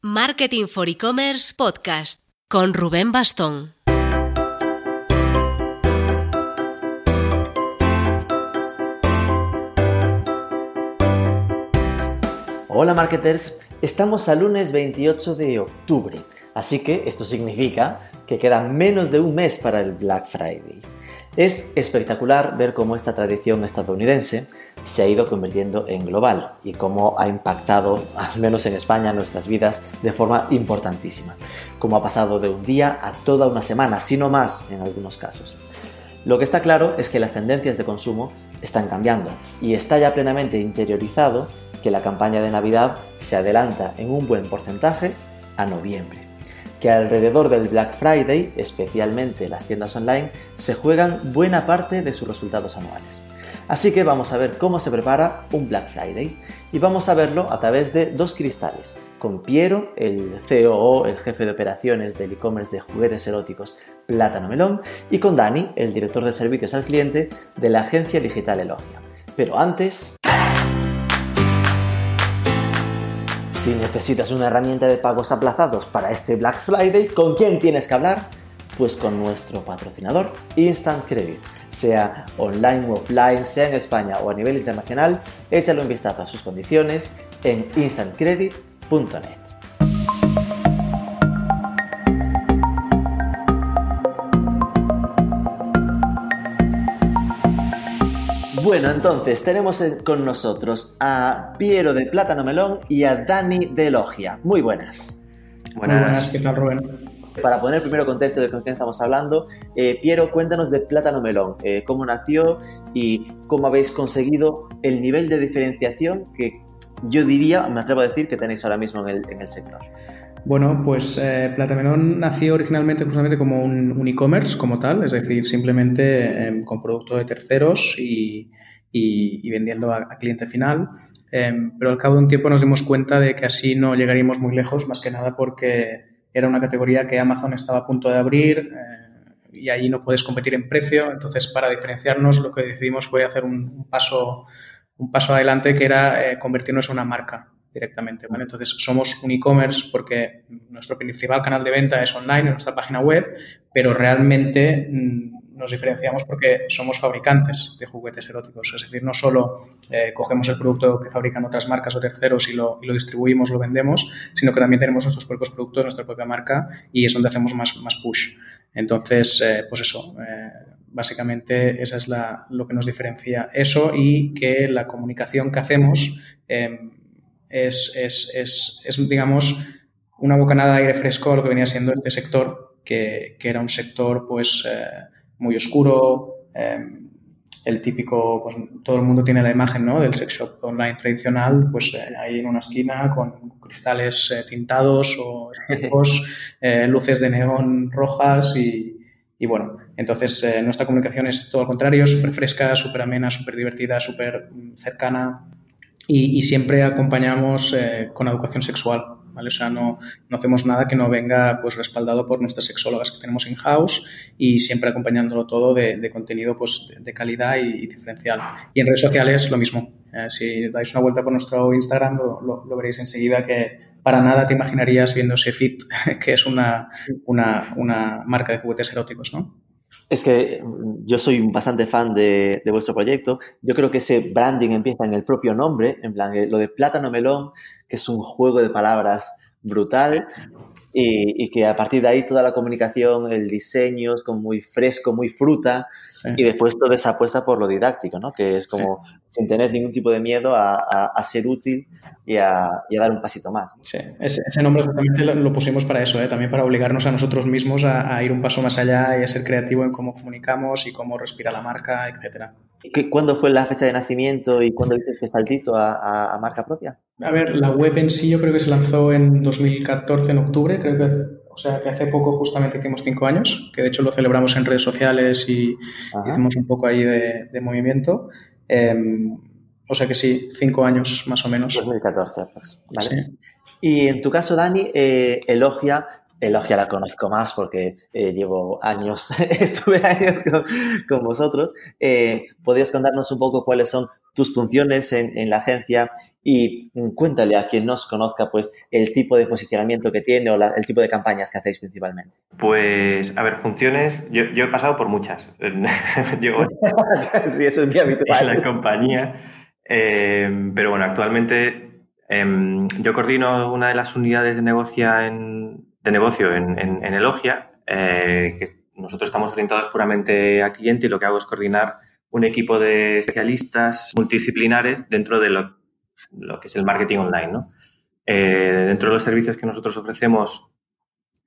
Marketing for E-Commerce Podcast con Rubén Bastón. Hola marketers, estamos al lunes 28 de octubre, así que esto significa que queda menos de un mes para el Black Friday. Es espectacular ver cómo esta tradición estadounidense se ha ido convirtiendo en global y cómo ha impactado, al menos en España, nuestras vidas de forma importantísima. Cómo ha pasado de un día a toda una semana, si no más en algunos casos. Lo que está claro es que las tendencias de consumo están cambiando y está ya plenamente interiorizado que la campaña de Navidad se adelanta en un buen porcentaje a noviembre que alrededor del Black Friday, especialmente las tiendas online, se juegan buena parte de sus resultados anuales. Así que vamos a ver cómo se prepara un Black Friday y vamos a verlo a través de dos cristales, con Piero, el COO, el jefe de operaciones del e-commerce de juguetes eróticos Plátano Melón, y con Dani, el director de servicios al cliente de la agencia digital Elogia. Pero antes... Si necesitas una herramienta de pagos aplazados para este Black Friday, ¿con quién tienes que hablar? Pues con nuestro patrocinador Instant Credit. Sea online o offline, sea en España o a nivel internacional, échale un vistazo a sus condiciones en instantcredit.net. Bueno, entonces tenemos con nosotros a Piero de Plátano Melón y a Dani de Logia. Muy buenas. Buenas, buenas ¿qué tal Rubén? Para poner primero contexto de con quién estamos hablando, eh, Piero, cuéntanos de Plátano Melón, eh, cómo nació y cómo habéis conseguido el nivel de diferenciación que yo diría, me atrevo a decir, que tenéis ahora mismo en el, sector. Bueno, pues eh, Melón nació originalmente justamente como un, e-commerce como tal, es decir, simplemente em, con producto de terceros y, y, vendiendo a, cliente final. Em, pero al cabo de un tiempo nos dimos cuenta de que así no llegaríamos muy lejos, más que nada porque era una categoría que Amazon estaba a punto de abrir eh, y ahí no puedes competir en precio. Entonces, para diferenciarnos, lo que decidimos fue hacer un, paso, un paso adelante que era eh, convertirnos en una marca directamente. ¿vale? Entonces, somos un e-commerce porque nuestro principal canal de venta es online, en nuestra página web, pero realmente mm, nos diferenciamos porque somos fabricantes de juguetes eróticos. Es decir, no solo eh, cogemos el producto que fabrican otras marcas o terceros y lo, distribuimos, lo vendemos, sino que también tenemos nuestros propios productos, nuestra propia marca y es donde hacemos más, push. Entonces, eh, pues eso, eh, básicamente esa es lo que nos diferencia eso y que la comunicación que hacemos em, es, digamos, una bocanada de aire fresco a lo que venía siendo este sector, que era un sector, pues, muy oscuro, em, el típico, pues todo el mundo tiene la imagen ¿no? del sex shop online tradicional, pues eh, ahí en una esquina con cristales eh, tintados o eh, luces de neón rojas y, y bueno, entonces nuestra comunicación es todo lo contrario, súper fresca, súper amena, súper divertida, súper cercana y, y, siempre acompañamos con educación sexual. O sea, no, no hacemos nada que no venga pues respaldado por nuestras sexólogas que tenemos in-house y siempre acompañándolo todo de, contenido pues de, calidad y, diferencial. Y en redes sociales lo mismo. Eh, si dais una vuelta por nuestro Instagram lo, lo, veréis enseguida que para nada te imaginarías viendo ese fit que es una, una, una marca de juguetes eróticos, ¿no? Es que yo soy bastante fan de, de, vuestro proyecto. Yo creo que ese branding empieza en el propio nombre, en plan, eh, lo de plátano melón, que es un juego de palabras brutal. Y, que a partir de ahí toda la comunicación, el diseño es como muy fresco, muy fruta, y después toda esa apuesta por lo didáctico, ¿no? Que es como sin tener ningún tipo de miedo a, ser útil y a, dar un pasito más. Sí, ese, nombre justamente lo, pusimos para eso, ¿eh? también para obligarnos a nosotros mismos a, ir un paso más allá y a ser creativo en cómo comunicamos y cómo respira la marca, etcétera. ¿Cuándo fue la fecha de nacimiento y cuándo hiciste este saltito a marca propia? A ver, la web en sí yo creo que se lanzó en 2014, en octubre, creo que, o sea, que hace poco justamente hicimos cinco años, que de hecho lo celebramos en redes sociales y hicimos un poco ahí de, movimiento. Em, o sea que sí, cinco años más o menos. 2014, pues. Vale. Y en tu caso, Dani, eh, Elogia, Elogia la conozco más porque eh, llevo años, estuve años con, vosotros. Eh, ¿Podrías contarnos un poco cuáles son tus funciones en, la agencia y mm, cuéntale a quien nos conozca pues el tipo de posicionamiento que tiene o el tipo de campañas que hacéis principalmente. Pues, a ver, funciones, yo, he pasado por muchas. sí, eso es mi habitual. En la compañía. Eh, pero bueno, actualmente em, yo coordino una de las unidades de negocio en, de negocio en, en, Elogia, eh, que nosotros estamos orientados puramente a cliente y lo que hago es coordinar un equipo de especialistas multidisciplinares dentro de lo, que es el marketing online. Eh, dentro de los servicios que nosotros ofrecemos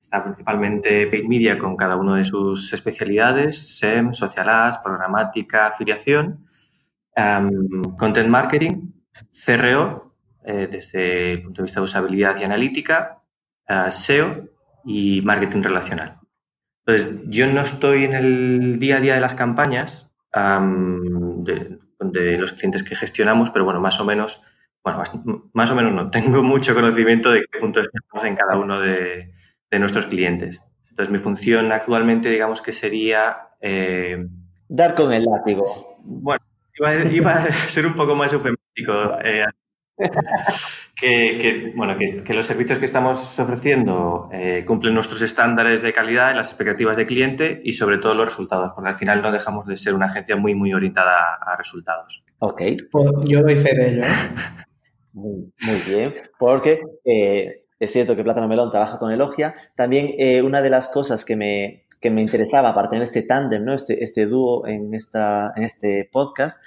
está principalmente Paid Media con cada uno de sus especialidades, SEM, Social Ads, programática, afiliación, Content Marketing, CRO, eh, desde el punto de vista de usabilidad y analítica, SEO y marketing relacional. Entonces, yo no estoy en el día a día de las campañas de, los clientes que gestionamos, pero bueno, más o menos, bueno, más, o menos no, tengo mucho conocimiento de qué puntos estamos en cada uno de, nuestros clientes. Entonces, mi función actualmente, digamos que sería... Eh, Dar con el látigo. Bueno, iba, a ser un poco más eufemístico. Eh, que, bueno, que, los servicios que estamos ofreciendo eh, cumplen nuestros estándares de calidad, las expectativas de cliente y sobre todo los resultados, porque al final no dejamos de ser una agencia muy, muy orientada a resultados. Ok. Pues yo doy fe de ello. ¿eh? Muy, bien, porque eh, es cierto que Plátano Melón trabaja con Elogia. También una de las cosas que me, que me interesaba para tener este tándem, ¿no? este, este dúo en, esta, en este podcast,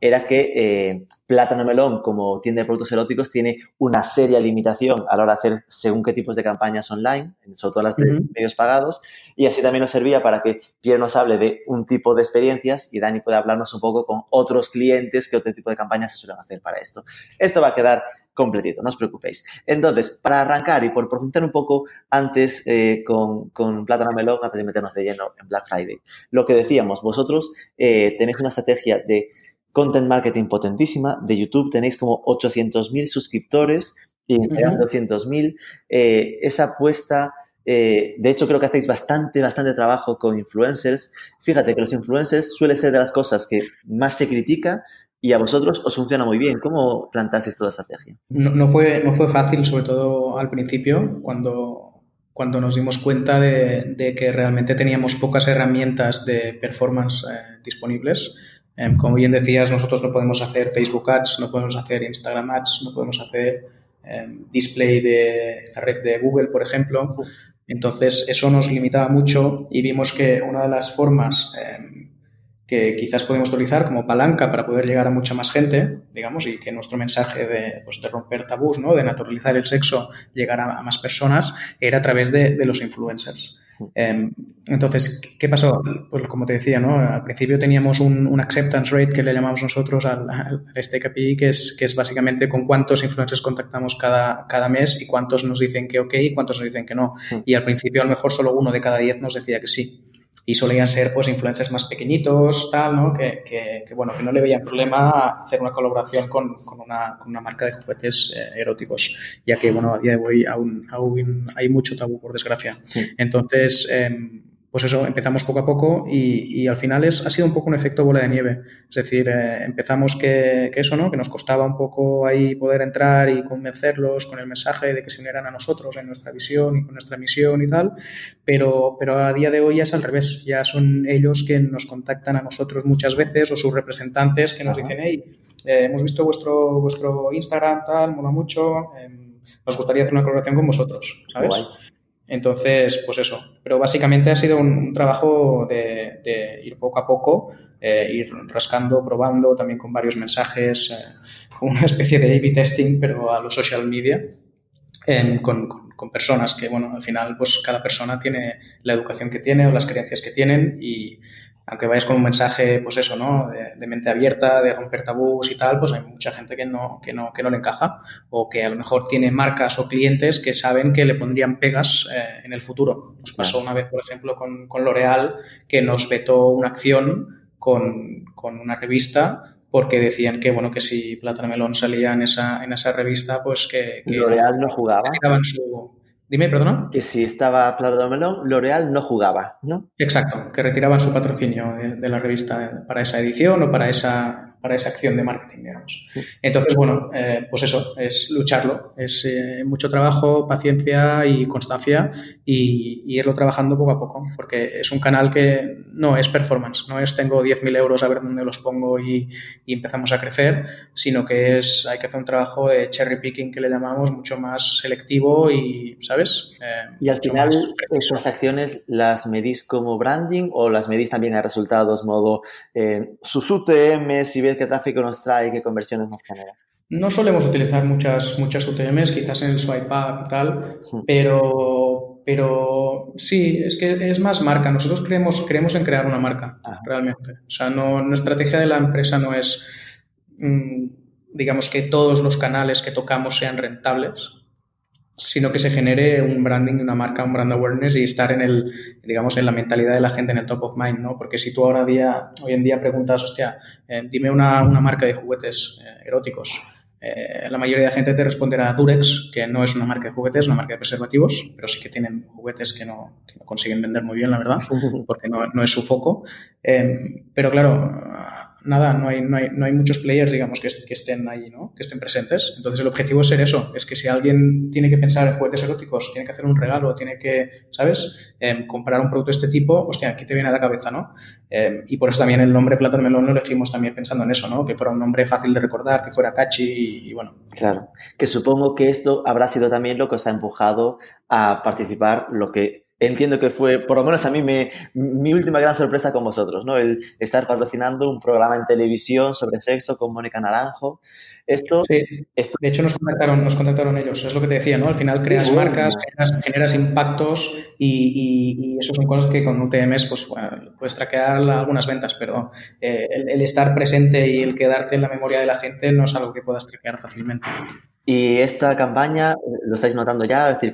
era que eh, Plátano Melón, como tienda de productos eróticos, tiene una seria limitación a la hora de hacer según qué tipos de campañas online, sobre todo las de medios pagados, y así también nos servía para que Pierre nos hable de un tipo de experiencias y Dani pueda hablarnos un poco con otros clientes que otro tipo de campañas se suelen hacer para esto. Esto va a quedar completito, no os preocupéis. Entonces, para arrancar y por profundizar un poco antes eh, con, con Plátano Melón, antes de meternos de lleno en Black Friday, lo que decíamos, vosotros eh, tenéis una estrategia de content marketing potentísima. De YouTube tenéis como 800.000 suscriptores y Instagram 200.000. Eh, esa apuesta, eh, de hecho creo que hacéis bastante, bastante trabajo con influencers. Fíjate que los influencers suele ser de las cosas que más se critica y a vosotros os funciona muy bien. ¿Cómo plantasteis toda la estrategia? No, fue, no fue fácil, sobre todo al principio, cuando, cuando nos dimos cuenta de, que realmente teníamos pocas herramientas de performance eh, disponibles Em, como bien decías, nosotros no podemos hacer Facebook Ads, no podemos hacer Instagram Ads, no podemos hacer em, display de la red de Google, por ejemplo. Entonces, eso nos limitaba mucho y vimos que una de las formas em, que quizás podemos utilizar como palanca para poder llegar a mucha más gente, digamos, y que nuestro mensaje de, pues, de romper tabús, ¿no? de naturalizar el sexo, llegar a, más personas, era a través de, de los influencers. Em, entonces, ¿qué pasó? Pues como te decía, ¿no? Al principio teníamos un, acceptance rate que le llamamos nosotros al, al, este KPI, que es, que es básicamente con cuántos influencers contactamos cada, cada mes y cuántos nos dicen que ok y cuántos nos dicen que no. Y al principio a lo mejor solo uno de cada diez nos decía que sí y solían ser pues influencers más pequeñitos, tal, ¿no? Que, que, bueno, que no le veían problema hacer una colaboración con, con, una, con una, marca de juguetes eh, eróticos, ya que, bueno, a día de hoy aún, aún hay mucho tabú, por desgracia. Entonces, eh, pues eso, empezamos poco a poco y, y, al final es, ha sido un poco un efecto bola de nieve. Es decir, eh, empezamos que, que, eso, ¿no? Que nos costaba un poco ahí poder entrar y convencerlos con el mensaje de que se unieran a nosotros en nuestra visión y con nuestra misión y tal, pero, pero a día de hoy ya es al revés. Ya son ellos que nos contactan a nosotros muchas veces o sus representantes que nos dicen, hey, eh, hemos visto vuestro, vuestro Instagram, tal, mola mucho, em, nos gustaría hacer una colaboración con vosotros, ¿sabes? Entonces, pues eso. Pero básicamente ha sido un, trabajo de, ir poco a poco, eh, ir rascando, probando, también con varios mensajes, eh, con una especie de A-B testing, pero a los social media, con, con, personas que, bueno, al final, pues cada persona tiene la educación que tiene o las creencias que tienen y aunque vayas con un mensaje, pues eso, ¿no? De, mente abierta, de romper tabús y tal, pues hay mucha gente que no, que no, que no le encaja o que a lo mejor tiene marcas o clientes que saben que le pondrían pegas eh, en el futuro. Nos pasó una vez, por ejemplo, con, con L'Oreal, que nos vetó una acción con, con, una revista porque decían que, bueno, que si Plátano Melón salía en esa, en esa revista, pues que... que L'Oreal no jugaba. Su, Dime, perdona. Que si estaba Plátano Melón, L'Oreal no jugaba, ¿no? Exacto, que retiraban su patrocinio de, la revista para esa edición o para esa, para esa acción de marketing, digamos. Entonces, bueno, eh, pues eso, es lucharlo, es eh, mucho trabajo, paciencia y constancia y, irlo trabajando poco a poco, porque es un canal que no es performance, no es tengo 10.000 euros a ver dónde los pongo y, empezamos a crecer, sino que es, hay que hacer un trabajo de cherry picking que le llamamos mucho más selectivo y, ¿sabes? Eh, y al final, esas acciones las medís como branding o las medís también a resultados, modo sus UTM, si ves qué tráfico nos trae, qué conversiones nos genera. No solemos utilizar muchas, muchas UTMs, quizás en el swipe up y tal, pero, pero sí, es que es más marca. Nosotros creemos, creemos en crear una marca, ah. realmente. O sea, no, nuestra estrategia de la empresa no es, mm, digamos, que todos los canales que tocamos sean rentables, sino que se genere un branding, una marca, un brand awareness y estar en el, digamos, en la mentalidad de la gente, en el top of mind, ¿no? Porque si tú ahora día, hoy en día preguntas, hostia, eh, dime una, una, marca de juguetes eh, eróticos, eh, la mayoría de la gente te responderá Durex, que no es una marca de juguetes, es una marca de preservativos, pero sí que tienen juguetes que no, que no consiguen vender muy bien, la verdad, porque no, no es su foco. pero claro, nada, no hay, no hay, no hay muchos players, digamos, que, que, estén ahí, ¿no? Que estén presentes. Entonces, el objetivo es ser eso, es que si alguien tiene que pensar en juguetes eróticos, tiene que hacer un regalo, tiene que, ¿sabes? Em, comprar un producto de este tipo, hostia, aquí te viene a la cabeza, ¿no? Em, y por eso también el nombre Plátano Melón lo elegimos también pensando en eso, ¿no? Que fuera un nombre fácil de recordar, que fuera catchy y, y bueno. Claro, que supongo que esto habrá sido también lo que os ha empujado a participar, lo que entiendo que fue, por lo menos a mí, me, mi última gran sorpresa con vosotros, ¿no? El estar patrocinando un programa en televisión sobre sexo con Mónica Naranjo. Esto, sí, de hecho nos contactaron, nos contactaron ellos, es lo que te decía, ¿no? Al final creas marcas, generas, impactos y, y, eso son cosas que con UTMs pues, puedes traquear algunas ventas, pero eh, el, el, estar presente y el quedarte en la memoria de la gente no es algo que puedas traquear fácilmente. Y esta campaña, lo estáis notando ya, es decir,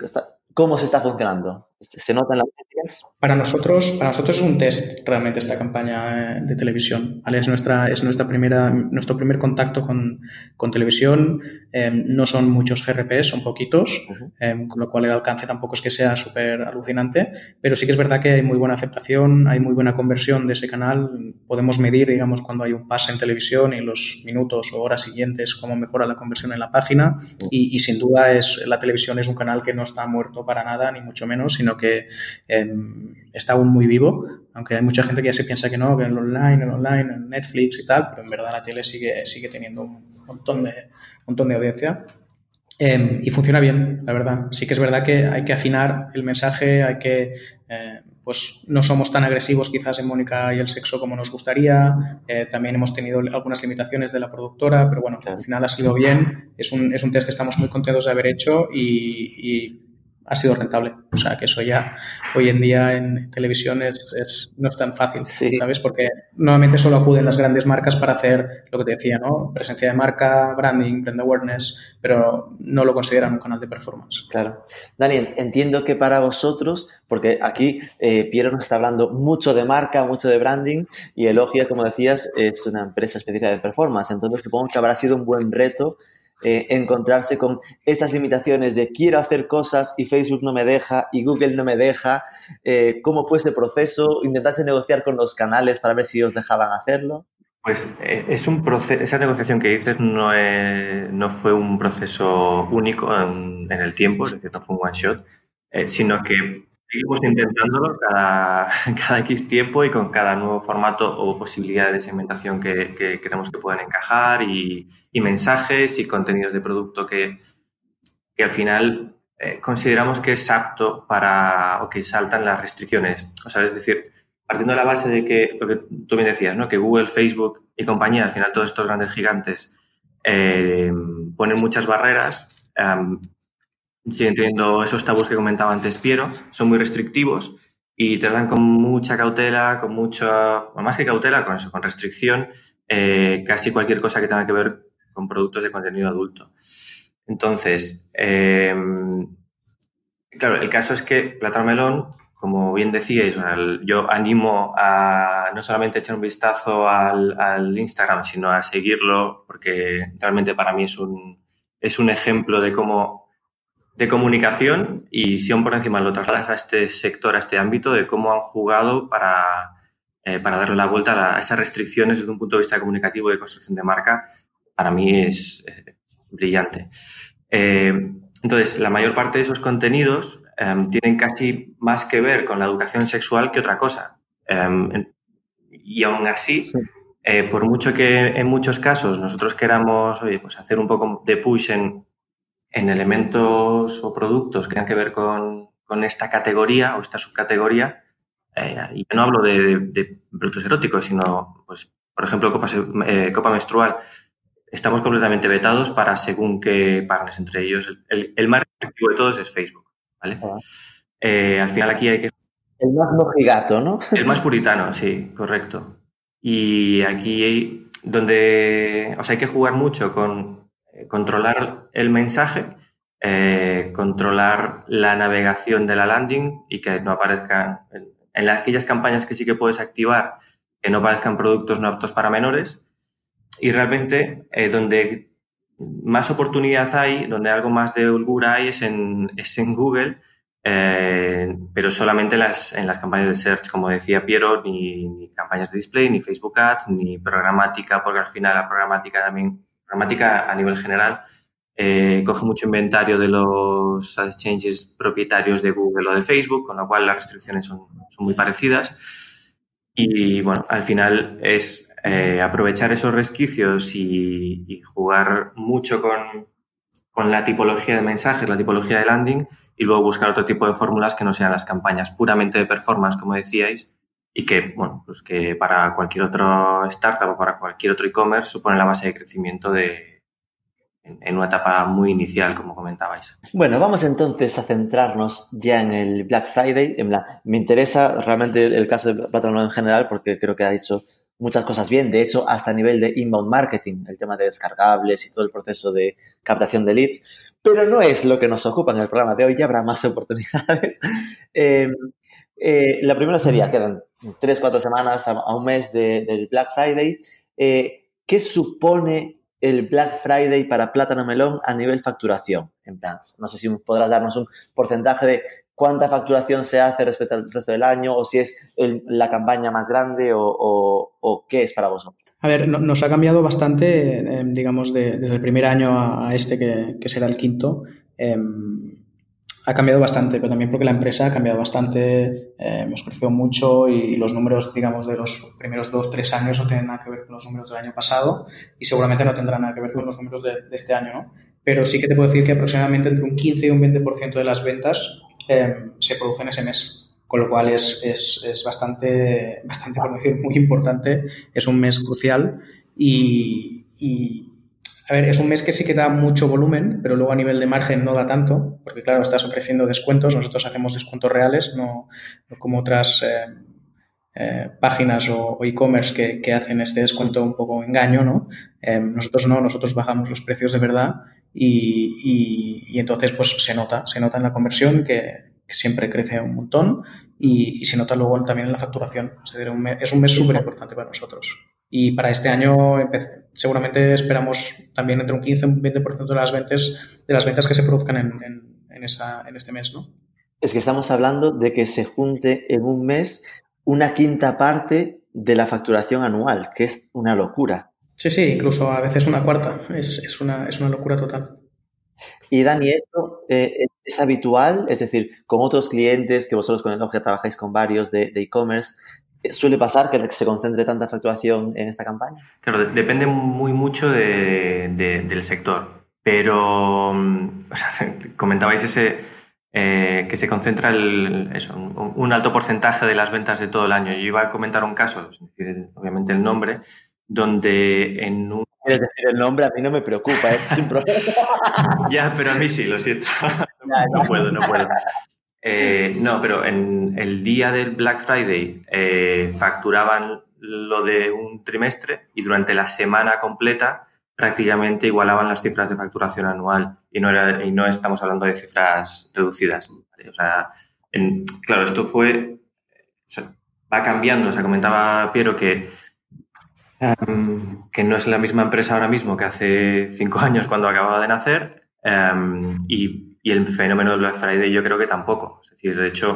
¿cómo se está funcionando? ¿Se notan las métricas? Para nosotros, para nosotros es un test realmente esta campaña eh, de televisión. Es, nuestra, es nuestra primera, nuestro primer contacto con, con televisión. Em, no son muchos GRPs, son poquitos, em, con lo cual el alcance tampoco es que sea súper alucinante, pero sí que es verdad que hay muy buena aceptación, hay muy buena conversión de ese canal. Podemos medir, digamos, cuando hay un pase en televisión y los minutos o horas siguientes cómo mejora la conversión en la página. Y, y sin duda es, la televisión es un canal que no está muerto para nada, ni mucho menos, sino que em, está aún muy vivo, aunque hay mucha gente que ya se piensa que no, que en online, en online, en Netflix y tal, pero en verdad la tele sigue, sigue teniendo un montón de, montón de audiencia. Em, y funciona bien, la verdad. Sí que es verdad que hay que afinar el mensaje, hay que, eh, pues no somos tan agresivos quizás en Mónica y el sexo como nos gustaría. Eh, también hemos tenido algunas limitaciones de la productora, pero bueno, al final ha sido bien. Es un, es un test que estamos muy contentos de haber hecho y ha sido rentable. O sea, que eso ya hoy en día en televisión es, no es tan fácil, ¿sabes? Porque normalmente solo acuden las grandes marcas para hacer lo que te decía, ¿no? Presencia de marca, branding, brand awareness, pero no lo consideran un canal de performance. Claro. Daniel, entiendo que para vosotros, porque aquí eh, Piero nos está hablando mucho de marca, mucho de branding, y Elogia, como decías, es una empresa específica de performance, entonces supongo que habrá sido un buen reto eh, encontrarse con estas limitaciones de quiero hacer cosas y Facebook no me deja y Google no me deja. Eh, ¿Cómo fue ese proceso? ¿Intentaste negociar con los canales para ver si os dejaban hacerlo? Pues eh, es un proceso, esa negociación que dices no, no fue un proceso único en, el tiempo, es decir, no fue un one shot, sino que seguimos intentándolo cada, X tiempo y con cada nuevo formato o posibilidad de segmentación que, que creemos que pueden encajar y, y, mensajes y contenidos de producto que, que al final eh, consideramos que es apto para o que saltan las restricciones. O sea, es decir, partiendo de la base de que, lo que tú bien decías, ¿no? que Google, Facebook y compañía, al final todos estos grandes gigantes, eh, ponen muchas barreras, siguen teniendo esos tabús que comentaba antes Piero, son muy restrictivos y tratan con mucha cautela, con mucha, más que cautela, con eso, con restricción, eh, casi cualquier cosa que tenga que ver con productos de contenido adulto. Entonces, eh, claro, el caso es que Plátano Melón, como bien decíais, yo animo a no solamente echar un vistazo al, al, Instagram, sino a seguirlo, porque realmente para mí es un, es un ejemplo de cómo de comunicación y si aún por encima lo trasladas a este sector, a este ámbito, de cómo han jugado para eh, para darle la vuelta a, esas restricciones desde un punto de vista comunicativo y de construcción de marca, para mí es eh, brillante. entonces, la mayor parte de esos contenidos em, tienen casi más que ver con la educación sexual que otra cosa. Em, y aún así, por mucho que en muchos casos nosotros queramos pues hacer un poco de push en, en elementos o productos que tengan que ver con, esta categoría o esta subcategoría, eh, y no hablo de, productos eróticos, sino, pues, por ejemplo, copa, eh, copa menstrual, estamos completamente vetados para según qué partners, entre ellos el, más restrictivo de todos es Facebook, ¿vale? Ah. Eh, al final aquí hay que... El más mojigato, ¿no? El más puritano, sí, correcto. Y aquí hay donde, o sea, hay que jugar mucho con controlar el mensaje, eh, controlar la navegación de la landing y que no aparezcan en, aquellas campañas que sí que puedes activar, que no aparezcan productos no aptos para menores. Y realmente eh, donde más oportunidad hay, donde algo más de holgura hay es en, en Google, pero solamente las, en las campañas de search, como decía Piero, ni, ni, campañas de display, ni Facebook Ads, ni programática, porque al final la programática también programática a nivel general eh, coge mucho inventario de los exchanges propietarios de Google o de Facebook, con lo cual las restricciones son, muy parecidas. Y bueno, al final es eh, aprovechar esos resquicios y, jugar mucho con, con, la tipología de mensajes, la tipología de landing y luego buscar otro tipo de fórmulas que no sean las campañas puramente de performance, como decíais, y que, bueno, pues que para cualquier otro startup o para cualquier otro e-commerce supone la base de crecimiento de, en, una etapa muy inicial, como comentabais. Bueno, vamos entonces a centrarnos ya en el Black Friday. En me interesa realmente el, caso de Plátano en general porque creo que ha hecho muchas cosas bien. De hecho, hasta a nivel de inbound marketing, el tema de descargables y todo el proceso de captación de leads. Pero no es lo que nos ocupa en el programa de hoy, ya habrá más oportunidades. Eh, eh, la primera sería, quedan tres, cuatro semanas a, un mes del Black Friday. Eh, ¿Qué supone el Black Friday para Plátano Melón a nivel facturación? En plan, no sé si podrás darnos un porcentaje de cuánta facturación se hace respecto al resto del año o si es la campaña más grande o, qué es para vosotros. A ver, nos ha cambiado bastante, eh, digamos, desde el primer año a, este que, será el quinto. Em, ha cambiado bastante, pero también porque la empresa ha cambiado bastante, eh, hemos crecido mucho y los números, digamos, de los primeros dos, tres años no tienen nada que ver con los números del año pasado y seguramente no tendrán nada que ver con los números de, este año, ¿no? Pero sí que te puedo decir que aproximadamente entre un 15 y un 20% de las ventas eh, se producen ese mes con lo cual es, es, es, bastante, bastante, por decir, muy importante, es un mes crucial y, y, a ver, es un mes que sí que da mucho volumen, pero luego a nivel de margen no da tanto, porque claro, estás ofreciendo descuentos, nosotros hacemos descuentos reales, no, como otras eh, eh, páginas o, e-commerce que, hacen este descuento un poco engaño, ¿no? Eh, nosotros no, nosotros bajamos los precios de verdad y, entonces pues se nota, se nota en la conversión que, siempre crece un montón y, se nota luego también en la facturación. es un mes súper importante para nosotros. Y para este año seguramente esperamos también entre un 15 y un 20% de las ventas, de las ventas que se produzcan en, esa, en este mes, ¿no? Es que estamos hablando de que se junte en un mes una quinta parte de la facturación anual, que es una locura. Sí, sí, incluso a veces una cuarta. Es, una, es una locura total. Y Dani, ¿esto eh, es habitual? Es decir, con otros clientes que vosotros con el que trabajáis con varios de e-commerce, ¿Suele pasar que se concentre tanta facturación en esta campaña? Claro, depende muy mucho del sector, pero mm, comentabais ese eh, que se concentra un, alto porcentaje de las ventas de todo el año. Yo iba a comentar un caso, obviamente el nombre, donde en un... Es decir el nombre? A mí no me preocupa, ¿eh? es un problema. ya, pero a mí sí, lo siento. no puedo, no puedo. Eh, no, pero en el día del Black Friday eh, facturaban lo de un trimestre y durante la semana completa prácticamente igualaban las cifras de facturación anual y no, era, y no estamos hablando de cifras reducidas. O sea, claro, esto fue, va cambiando. O sea, comentaba Piero que, em, que no es la misma empresa ahora mismo que hace cinco años cuando acababa de nacer em, y y el fenómeno del Black Friday yo creo que tampoco. Es decir, de hecho,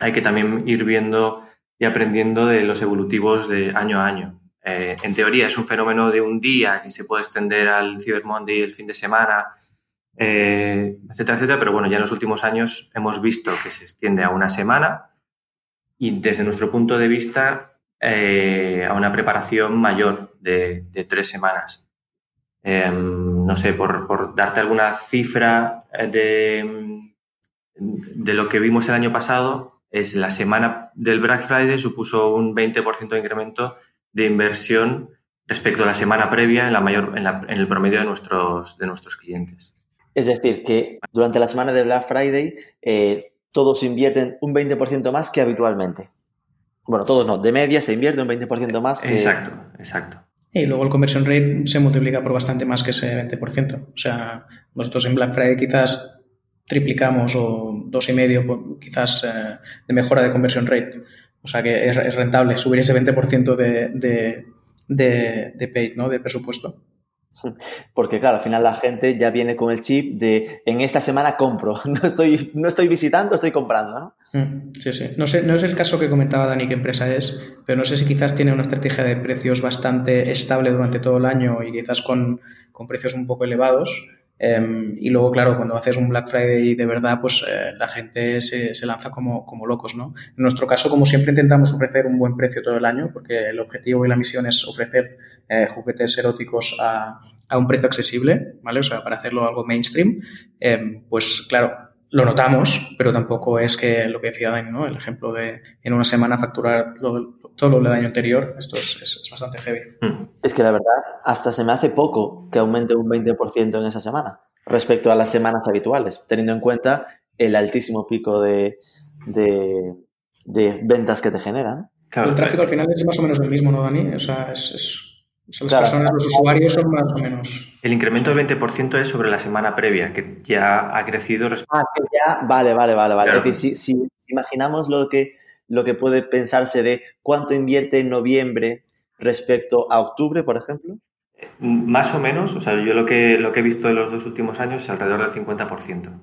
hay que también ir viendo y aprendiendo de los evolutivos de año a año. Eh, en teoría es un fenómeno de un día que se puede extender al Cyber Monday el fin de semana, eh, etcétera, etcétera, pero bueno, ya en los últimos años hemos visto que se extiende a una semana y desde nuestro punto de vista eh, a una preparación mayor de, tres semanas. Em, no sé, por, darte alguna cifra de, de lo que vimos el año pasado, es la semana del Black Friday supuso un 20% de incremento de inversión respecto a la semana previa en, la mayor, en, el promedio de nuestros, de nuestros clientes. Es decir, que durante la semana de Black Friday eh, todos invierten un 20% más que habitualmente. Bueno, todos no, de media se invierte un 20% más. Exacto, exacto. Y luego el conversion rate se multiplica por bastante más que ese 20%. O sea, nosotros en Black Friday quizás triplicamos o dos y medio quizás eh, de mejora de conversion rate. O sea que es, rentable subir ese 20% de, de, de, de paid, ¿no? De presupuesto. Porque claro, al final la gente ya viene con el chip de en esta semana compro, no estoy, no estoy visitando, estoy comprando, ¿no? Mm, sí, sí. No, sé, no es el caso que comentaba Dani qué empresa es, pero no sé si quizás tiene una estrategia de precios bastante estable durante todo el año y quizás con, con precios un poco elevados Em, y luego, claro, cuando haces un Black Friday de verdad, pues eh, la gente se, se lanza como, como, locos, ¿no? En nuestro caso, como siempre, intentamos ofrecer un buen precio todo el año, porque el objetivo y la misión es ofrecer eh, juguetes eróticos a, a, un precio accesible, ¿vale? O sea, para hacerlo algo mainstream, em, pues claro, lo notamos, pero tampoco es que lo que decía Dani, ¿no? El ejemplo de en una semana facturar todo lo del año anterior, esto es, bastante heavy. Hmm. Es que la verdad, hasta se me hace poco que aumente un 20% en esa semana respecto a las semanas habituales, teniendo en cuenta el altísimo pico de, de, ventas que te generan. el tráfico al final es más o menos el mismo, ¿no, Dani? O sea, es las personas, los usuarios son más o menos. El incremento del 20% es sobre la semana previa, que ya ha crecido. Ah, que ya, vale, vale, vale, vale. si, imaginamos lo que, lo que puede pensarse de cuánto invierte en noviembre respecto a octubre, por ejemplo. Más o menos, o sea, yo lo que, lo que he visto en los dos últimos años es alrededor del 50%.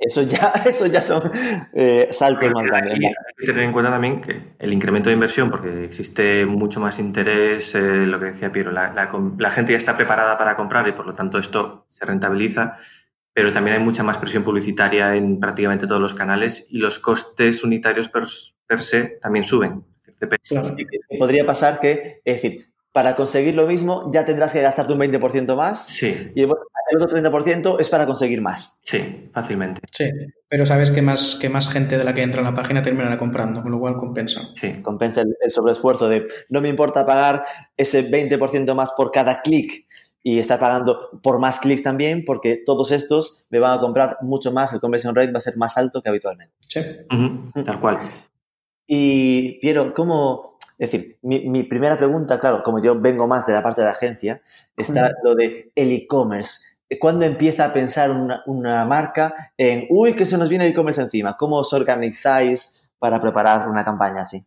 Eso ya, eso ya son eh, saltos más grandes. Tener en cuenta también que el incremento de inversión, porque existe mucho más interés, eh, lo que decía Piero, la, la, gente ya está preparada para comprar y por lo tanto esto se rentabiliza, pero también hay mucha más presión publicitaria en prácticamente todos los canales y los costes unitarios per, se también suben. Podría pasar que, es decir, para conseguir lo mismo ya tendrás que gastarte un 20% más. Sí. Y el otro 30% es para conseguir más. Sí, fácilmente. Sí, pero sabes que más, que más gente de la que entra en la página terminará comprando, con lo cual compensa. Sí. Compensa el, sobreesfuerzo de no me importa pagar ese 20% más por cada clic y estar pagando por más clics también, porque todos estos me van a comprar mucho más, el conversion rate va a ser más alto que habitualmente. Sí. tal cual. Y Piero, ¿cómo, es decir, mi, primera pregunta, claro, como yo vengo más de la parte de agencia, está lo de el e-commerce. ¿Cuándo empieza a pensar una, marca en, uy, que se nos viene el e-commerce encima? ¿Cómo os organizáis para preparar una campaña así?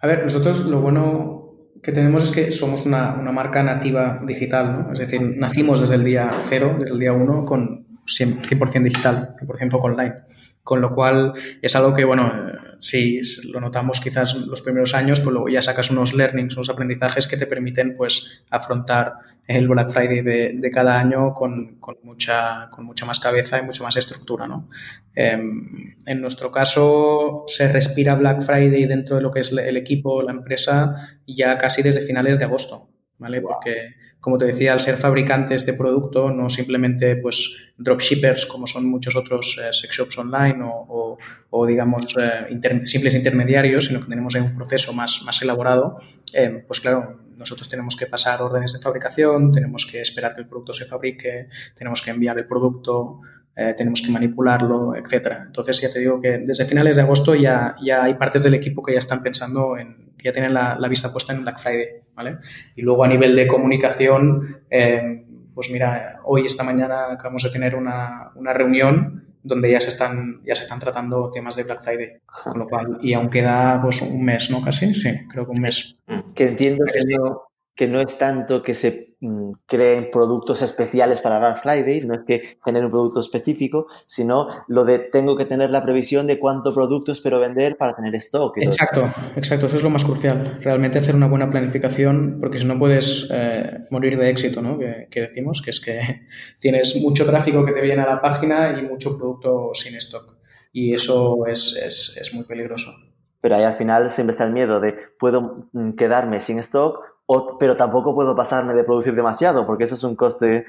A ver, nosotros lo bueno que tenemos es que somos una, marca nativa digital, ¿no? Es decir, nacimos desde el día cero, desde el día uno, con 100%, digital, 100% online. Con lo cual es algo que, bueno, si lo notamos quizás los primeros años, pues luego ya sacas unos learnings, unos aprendizajes que te permiten pues afrontar el Black Friday de, cada año con, mucha, con mucha más cabeza y mucha más estructura. ¿no? Em, en nuestro caso se respira Black Friday dentro de lo que es el equipo, la empresa, ya casi desde finales de agosto. ¿vale? Porque, como te decía, al ser fabricantes de producto, no simplemente pues dropshippers como son muchos otros eh, sex shops online o, o, digamos, eh, simples intermediarios, sino que tenemos un proceso más, más elaborado, eh, pues claro, nosotros tenemos que pasar órdenes de fabricación, tenemos que esperar que el producto se fabrique, tenemos que enviar el producto, tenemos que manipularlo, etcétera. Entonces ya te digo que desde finales de agosto ya, ya hay partes del equipo que ya están pensando en, que ya tienen la, vista puesta en Black Friday. Y luego a nivel de comunicación, eh, pues mira, hoy, esta mañana, acabamos de tener una, reunión donde ya se están ya se están tratando temas de Black Friday, con lo cual y aún queda pues un mes, ¿no? Casi, sí, creo que un mes. Que entiendo que no, que no es tanto que se mm, creen productos especiales para Black Friday, no es que generen un producto específico, sino lo de tengo que tener la previsión de cuánto producto espero vender para tener stock. Exacto, exacto, eso es lo más crucial, realmente hacer una buena planificación, porque si no puedes eh, morir de éxito, ¿no? Que, que, decimos, que es que tienes mucho tráfico que te viene a la página y mucho producto sin stock. Y eso es, es, es muy peligroso. Pero ahí al final siempre está el miedo de puedo mm, quedarme sin stock, o, pero tampoco puedo pasarme de producir demasiado, porque eso es un coste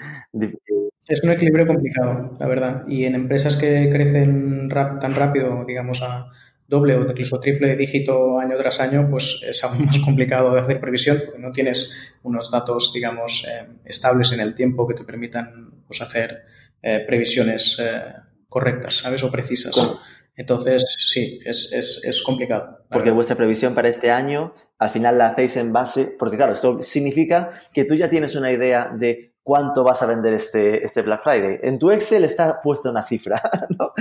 Es un equilibrio complicado, la verdad. Y en empresas que crecen rap, tan rápido, digamos, a doble o incluso triple dígito año tras año, pues es aún más complicado de hacer previsión porque no tienes unos datos, digamos, eh, estables en el tiempo que te permitan pues, hacer eh, previsiones eh, correctas, ¿sabes? O precisas. Entonces, sí, es, es, es complicado. Porque vuestra previsión para este año, al final la hacéis en base, porque claro, esto significa que tú ya tienes una idea de cuánto vas a vender este, este Black Friday. En tu Excel está puesta una cifra, ¿no?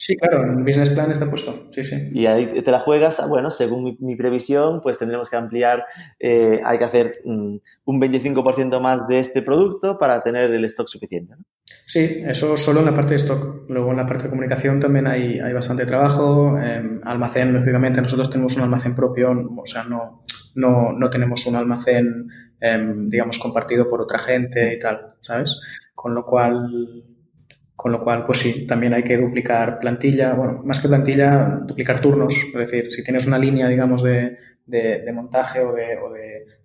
Sí, claro, en Business Plan está puesto, sí, sí. Y ahí te la juegas, bueno, según mi, mi previsión, pues tendremos que ampliar, eh, hay que hacer mm, un 25% más de este producto para tener el stock suficiente. ¿no? Sí, eso solo en la parte de stock. Luego en la parte de comunicación también hay, hay bastante trabajo. Eh, almacén, lógicamente, nosotros tenemos un almacén propio, o sea, no, no, no tenemos un almacén, eh, digamos, compartido por otra gente y tal, ¿sabes? Con lo cual con lo cual, pues sí, también hay que duplicar plantilla, bueno, más que plantilla, duplicar turnos. Es decir, si tienes una línea, digamos, de, de, montaje o de, o,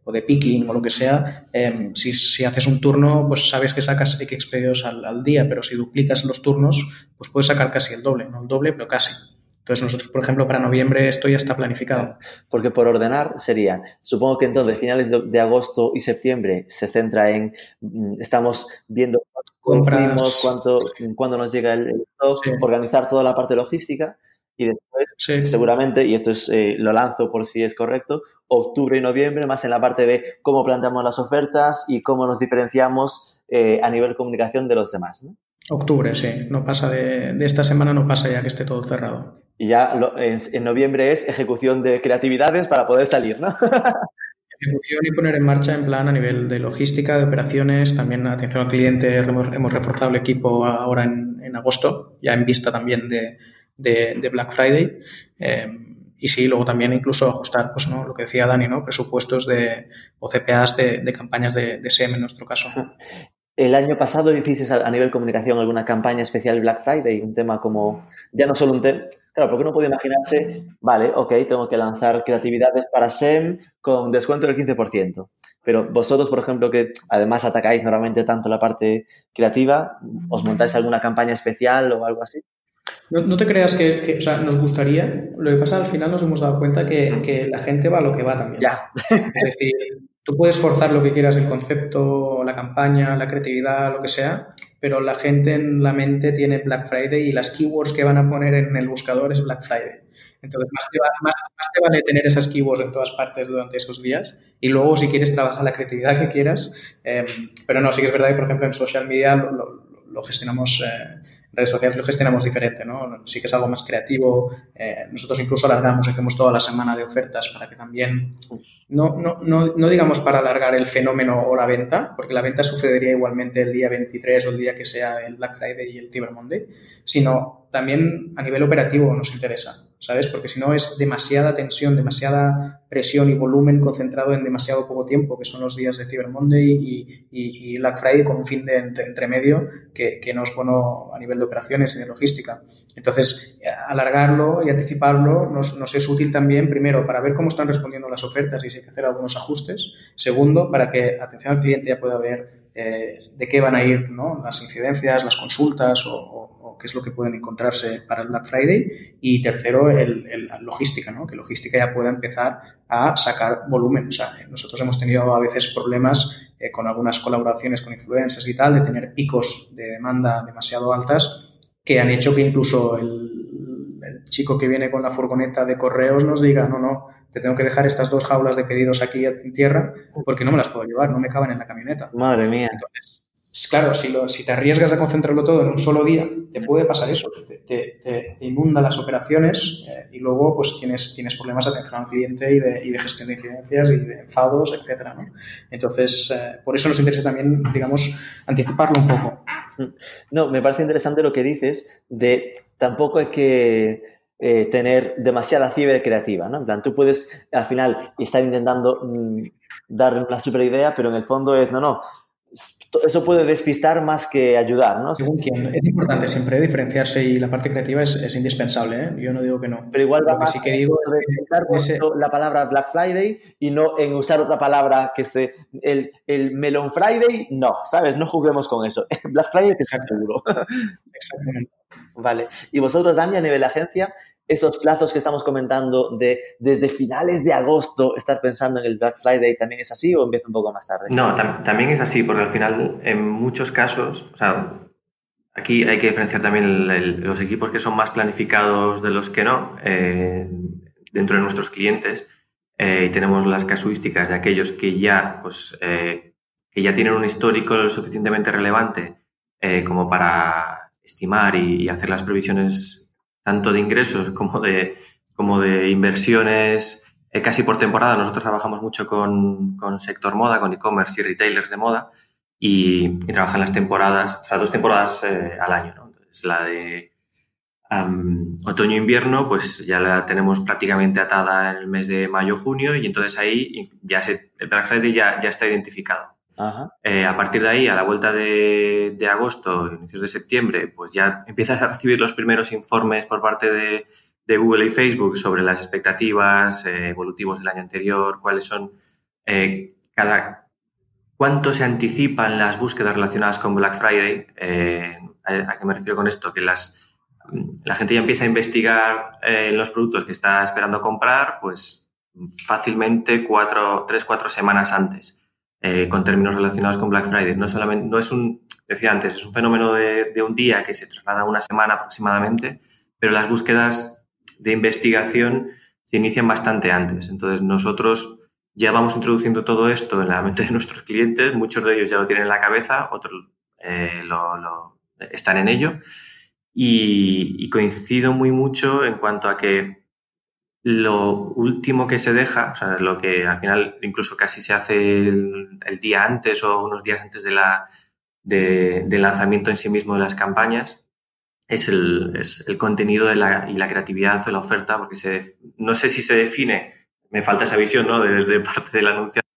o de, picking o lo que sea, eh, si, si, haces un turno, pues sabes que sacas X pedidos al, al, día, pero si duplicas los turnos, pues puedes sacar casi el doble, no el doble, pero casi. Entonces nosotros, por ejemplo, para noviembre esto ya está planificado. Porque por ordenar sería, supongo que entonces finales de, de agosto y septiembre se centra en, mm, estamos viendo compras, cuánto, cuándo nos llega el, stock, sí. organizar toda la parte logística y después sí. seguramente, y esto es eh, lo lanzo por si es correcto, octubre y noviembre más en la parte de cómo planteamos las ofertas y cómo nos diferenciamos eh, a nivel comunicación de los demás. ¿no? Octubre, sí. No pasa de, de, esta semana, no pasa ya que esté todo cerrado. Y ya lo, en, en, noviembre es ejecución de creatividades para poder salir, ¿no? ejecución y poner en marcha en plan a nivel de logística, de operaciones, también atención al cliente. Hemos, hemos reforzado el equipo ahora en, en, agosto, ya en vista también de, de, Black Friday. Eh, y sí, luego también incluso ajustar, pues, ¿no? lo que decía Dani, ¿no? presupuestos de, o CPAs de, campañas de, de SEM en nuestro caso. El año pasado hicisteis a nivel comunicación alguna campaña especial Black Friday, un tema como, ya no solo un tema, claro, porque uno puede imaginarse, vale, ok, tengo que lanzar creatividades para SEM con descuento del 15%, pero vosotros, por ejemplo, que además atacáis normalmente tanto la parte creativa, ¿os montáis alguna campaña especial o algo así? No, no te creas que, que, o sea, nos gustaría, lo que pasa al final nos hemos dado cuenta que, que la gente va a lo que va también. Ya. Es decir, tú puedes forzar lo que quieras, el concepto, la campaña, la creatividad, lo que sea, pero la gente en la mente tiene Black Friday y las keywords que van a poner en el buscador es Black Friday. Entonces, más te, va, más, te, vale tener esas keywords en todas partes durante esos días y luego, si quieres, trabajar la creatividad que quieras. Eh, pero no, sí que es verdad que, por ejemplo, en social media lo gestionamos, eh, redes sociales lo gestionamos diferente, ¿no? Sí que es algo más creativo. Eh, nosotros incluso alargamos, hacemos toda la semana de ofertas para que también no, no, no, no, digamos para alargar el fenómeno o la venta, porque la venta sucedería igualmente el día 23 o el día que sea el Black Friday y el Cyber Monday, sino también a nivel operativo nos interesa, ¿sabes? Porque si no es demasiada tensión, demasiada presión y volumen concentrado en demasiado poco tiempo, que son los días de Cyber Monday y, y, Black Friday con un fin de entre, entre que, que, no es bueno a nivel de operaciones y de logística. Entonces, alargarlo y anticiparlo nos, nos, es útil también, primero, para ver cómo están respondiendo las ofertas y si hay que hacer algunos ajustes. Segundo, para que atención al cliente ya pueda ver eh, de qué van a ir ¿no? las incidencias, las consultas o qué es lo que pueden encontrarse para el Black Friday. Y tercero, el, el, la logística, ¿no? que logística ya pueda empezar a sacar volumen. O sea, nosotros hemos tenido a veces problemas eh, con algunas colaboraciones con influencers y tal, de tener picos de demanda demasiado altas que han hecho que incluso el, el chico que viene con la furgoneta de correos nos diga, no, no, te tengo que dejar estas dos jaulas de pedidos aquí en tierra porque no me las puedo llevar, no me caben en la camioneta. Madre mía. Entonces, claro, si, lo, si te arriesgas a concentrarlo todo en un solo día, te puede pasar eso, te, te, inunda las operaciones eh, y luego pues tienes, tienes problemas de atención al cliente y de, y de gestión de incidencias y de enfados, etcétera, ¿no? Entonces, eh, por eso nos interesa también, digamos, anticiparlo un poco. No, me parece interesante lo que dices de tampoco hay que eh, tener demasiada fiebre creativa, ¿no? En plan, tú puedes al final estar intentando mm, dar una super idea, pero en el fondo es, no, no, eso puede despistar más que ayudar, ¿no? Según quién. Es importante siempre diferenciarse y la parte creativa es, indispensable, ¿eh? Yo no digo que no. Pero igual va más sí que digo la palabra Black Friday y no en usar otra palabra que se... El, el Melon Friday, no, ¿sabes? No juguemos con eso. Black Friday te seguro. Exactamente. Vale. Y vosotros, Dani, a nivel de agencia, esos plazos que estamos comentando de desde finales de agosto estar pensando en el Black Friday también es así o empieza un poco más tarde? No, también es así, porque al final en muchos casos, o sea, aquí hay que diferenciar también los equipos que son más planificados de los que no eh, dentro de nuestros clientes eh, y tenemos las casuísticas de aquellos que ya, pues, eh, que ya tienen un histórico lo suficientemente relevante como para estimar y hacer las previsiones tanto de ingresos como de, como de inversiones eh, casi por temporada. Nosotros trabajamos mucho con, con sector moda, con e-commerce y retailers de moda y, trabajan las temporadas, o sea, dos temporadas eh, al año. ¿no? Entonces, la de otoño-invierno, pues ya la tenemos prácticamente atada en el mes de mayo-junio y entonces ahí ya se, el Black Friday ya, ya está identificado. Eh, a partir de ahí, a la vuelta de, agosto, inicios de septiembre, pues ya empiezas a recibir los primeros informes por parte de, Google y Facebook sobre las expectativas eh, evolutivos del año anterior, cuáles son eh, cuánto se anticipan las búsquedas relacionadas con Black Friday. ¿a, qué me refiero con esto? Que las, la gente ya empieza a investigar los productos que está esperando comprar, pues fácilmente cuatro, tres, cuatro semanas antes. Eh, con términos relacionados con Black Friday. No solamente, no es un, decía antes, es un fenómeno de, un día que se traslada a una semana aproximadamente, pero las búsquedas de investigación se inician bastante antes. Entonces, nosotros ya vamos introduciendo todo esto en la mente de nuestros clientes, muchos de ellos ya lo tienen en la cabeza, otros eh, lo, están en ello. y, coincido muy mucho en cuanto a que lo último que se deja, o sea, lo que al final incluso casi se hace el, día antes o unos días antes de la, de, del lanzamiento en sí mismo de las campañas, es el, es el contenido de la, y la creatividad de la oferta, porque se, no sé si se define, me falta esa visión ¿no? de, parte del anunciante,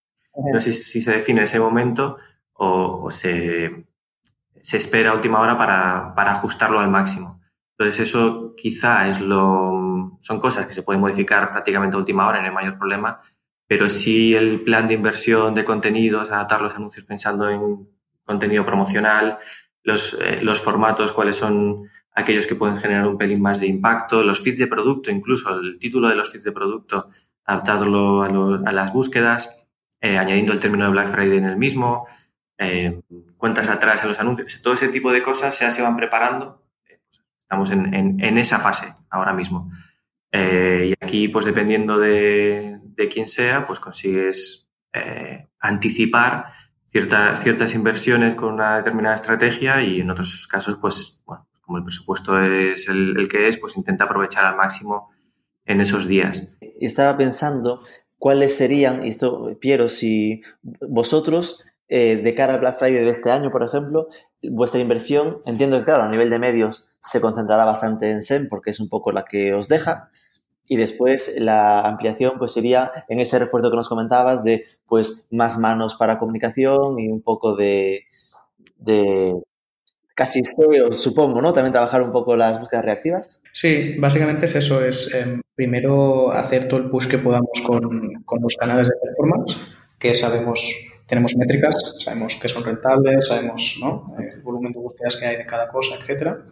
no sé si se define ese momento o, se, se, espera a última hora para, para ajustarlo al máximo. Entonces eso quizá es lo, son cosas que se pueden modificar prácticamente a última hora, no hay mayor problema, pero sí el plan de inversión de contenidos, adaptar los anuncios pensando en contenido promocional, los, eh, los formatos, cuáles son aquellos que pueden generar un pelín más de impacto, los feeds de producto, incluso el título de los feeds de producto, adaptarlo a, las búsquedas, eh, añadiendo el término de Black Friday en el mismo, eh, cuentas atrás en los anuncios, todo ese tipo de cosas ya se van preparando Estamos en, en, esa fase ahora mismo. Eh, y aquí, pues dependiendo de, de quién sea, pues consigues eh, anticipar ciertas ciertas inversiones con una determinada estrategia y en otros casos, pues, bueno, como el presupuesto es el, el que es, pues intenta aprovechar al máximo en esos días. Estaba pensando cuáles serían, esto, Piero, si vosotros, eh, de cara al Black Friday de este año, por ejemplo, vuestra inversión, entiendo que, claro, a nivel de medios se concentrará bastante en SEM porque es un poco la que os deja. Y después la ampliación pues sería en ese refuerzo que nos comentabas de pues más manos para comunicación y un poco de, de casi SEO, supongo, ¿no? También trabajar un poco las búsquedas reactivas. Sí, básicamente es eso, es em, primero hacer todo el push que podamos con, con los canales de performance, que sabemos tenemos métricas, sabemos que son rentables, sabemos ¿no? el volumen de búsquedas que hay de cada cosa, etcétera.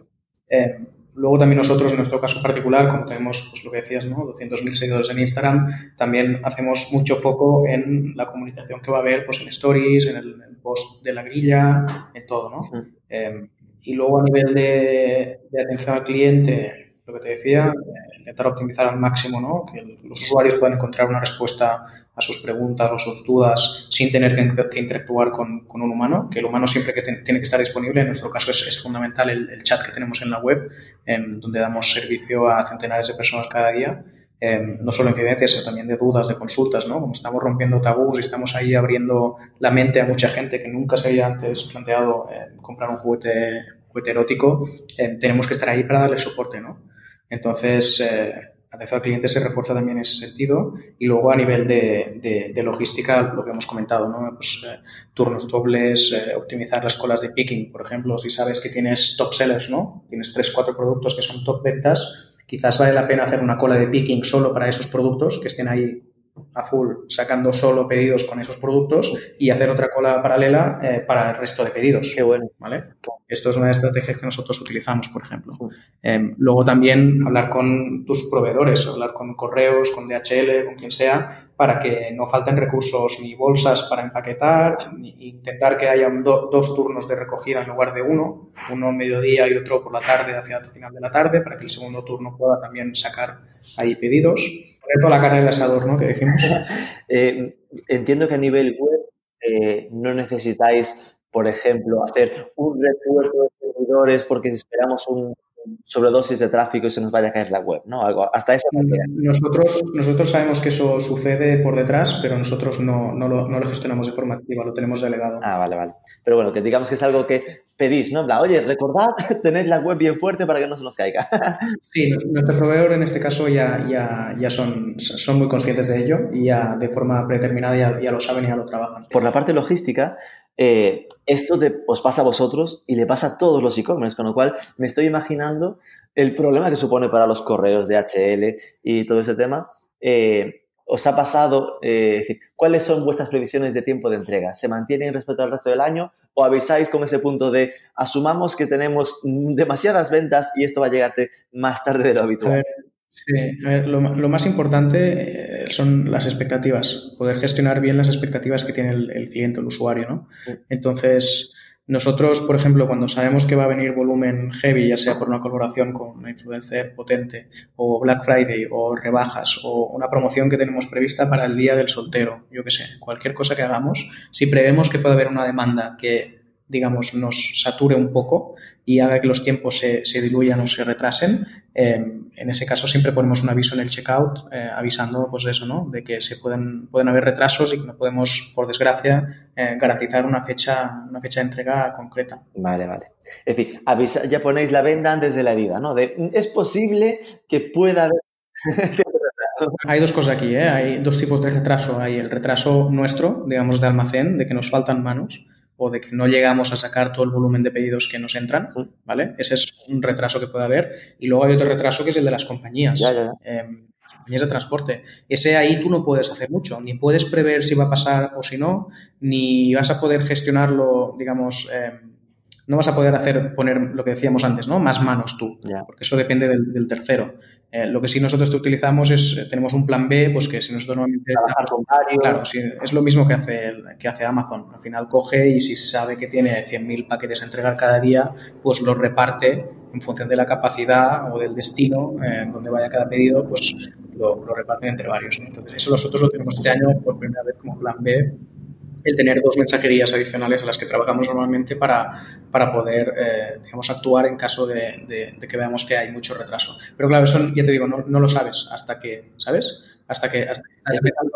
Eh, luego también nosotros, en nuestro caso particular, como tenemos pues, lo que decías, ¿no? 200.000 seguidores en Instagram, también hacemos mucho foco en la comunicación que va a haber pues, en stories, en el, post de la grilla, en todo. ¿no? Eh, y luego a nivel de, atención al cliente, lo que te decía, intentar optimizar al máximo, ¿no? que los usuarios puedan encontrar una respuesta a sus preguntas o sus dudas sin tener que, interactuar con, un humano, que el humano siempre que tiene que estar disponible. En nuestro caso es, fundamental el, chat que tenemos en la web, en donde damos servicio a centenares de personas cada día. Eh, no solo incidencias, sino también de dudas, de consultas, ¿no? Como estamos rompiendo tabús y estamos ahí abriendo la mente a mucha gente que nunca se había antes planteado eh, comprar un juguete, erótico, eh, tenemos que estar ahí para darle soporte, ¿no? Entonces, atención al cliente se refuerza también en ese sentido. Y luego a nivel de, de, logística, lo que hemos comentado, ¿no? Pues, eh, turnos dobles, eh, optimizar las colas de picking, por ejemplo, si sabes que tienes top sellers, ¿no? Tienes tres, cuatro productos que son top ventas, quizás vale la pena hacer una cola de picking solo para esos productos que estén ahí a full sacando solo pedidos con esos productos y hacer otra cola paralela eh, para el resto de pedidos. Qué bueno. ¿vale? Esto es una de las estrategias que nosotros utilizamos, por ejemplo. Em, luego también hablar con tus proveedores, hablar con correos, con DHL, con quien sea, para que no falten recursos ni bolsas para empaquetar, ni intentar que haya dos turnos de recogida en lugar de uno, uno mediodía y otro por la tarde hacia el final de la tarde, para que el segundo turno pueda también sacar ahí pedidos la carne del asador, ¿no? Que decimos. Eh, entiendo que a nivel web eh, no necesitáis, por ejemplo, hacer un refuerzo de servidores porque esperamos un sobredosis de tráfico y se nos vaya a caer la web, ¿no? Algo, hasta eso. Nosotros, nosotros sabemos que eso sucede por detrás, pero nosotros no, no, lo, no, lo, gestionamos de forma activa, lo tenemos delegado. Ah, vale, vale. Pero bueno, que digamos que es algo que pedís, ¿no? Oye, recordad, tened la web bien fuerte para que no se nos caiga. sí, nuestro proveedor en este caso ya, ya, ya son, son muy conscientes de ello y ya de forma predeterminada ya, ya lo saben y ya lo trabajan. Por la parte logística, eh, esto os pasa a vosotros y le pasa a todos los e-commerce, con lo cual me estoy imaginando el problema que supone para los correos de HL y todo ese tema. Eh, ¿Os ha pasado, eh, cuáles son vuestras previsiones de tiempo de entrega? ¿Se mantienen respecto al resto del año o avisáis con ese punto de asumamos que tenemos demasiadas ventas y esto va a llegarte más tarde de lo habitual? Sí, a ver, lo, más importante eh, son las expectativas, poder gestionar bien las expectativas que tiene el, cliente, el usuario, ¿no? Entonces, nosotros, por ejemplo, cuando sabemos que va a venir volumen heavy, ya sea por una colaboración con una influencer potente, o Black Friday, o rebajas, o una promoción que tenemos prevista para el día del soltero, yo qué sé, cualquier cosa que hagamos, si prevemos que puede haber una demanda que digamos, nos sature un poco y haga que los tiempos se, se diluyan o se retrasen, eh, en ese caso siempre ponemos un aviso en el checkout eh, avisando pues de eso, ¿no? De que se pueden, pueden haber retrasos y que no podemos, por desgracia, eh, garantizar una fecha, una fecha de entrega concreta. Vale, vale. Es decir, ya ponéis la venda antes de la herida, ¿no? De, es posible que pueda haber... Hay dos cosas aquí, ¿eh? Hay dos tipos de retraso. Hay el retraso nuestro, digamos, de almacén, de que nos faltan manos, o de que no llegamos a sacar todo el volumen de pedidos que nos entran, ¿vale? Ese es un retraso que puede haber. Y luego hay otro retraso que es el de las compañías. Em, compañías de transporte. Ese ahí tú no puedes hacer mucho, ni puedes prever si va a pasar o si no, ni vas a poder gestionarlo, digamos, em, no vas a poder hacer, poner lo que decíamos antes, ¿no? Más manos tú, porque eso depende del, tercero. Eh, lo que sí nosotros te utilizamos es, eh, tenemos un plan B, pues que si nosotros normalmente... Claro, sí, es lo mismo que hace, que hace Amazon. Al final coge y si sabe que tiene 100.000 paquetes a entregar cada día, pues los reparte en función de la capacidad o del destino en donde vaya cada pedido, pues lo, lo reparten entre varios. Entonces, eso nosotros lo tenemos este año por primera vez como plan B el tener dos mensajerías adicionales a las que trabajamos normalmente para, para poder, eh, digamos, actuar en caso de, que veamos que hay mucho retraso. Pero claro, eso ya te digo, no, no lo sabes hasta que, ¿sabes? Hasta que... Hasta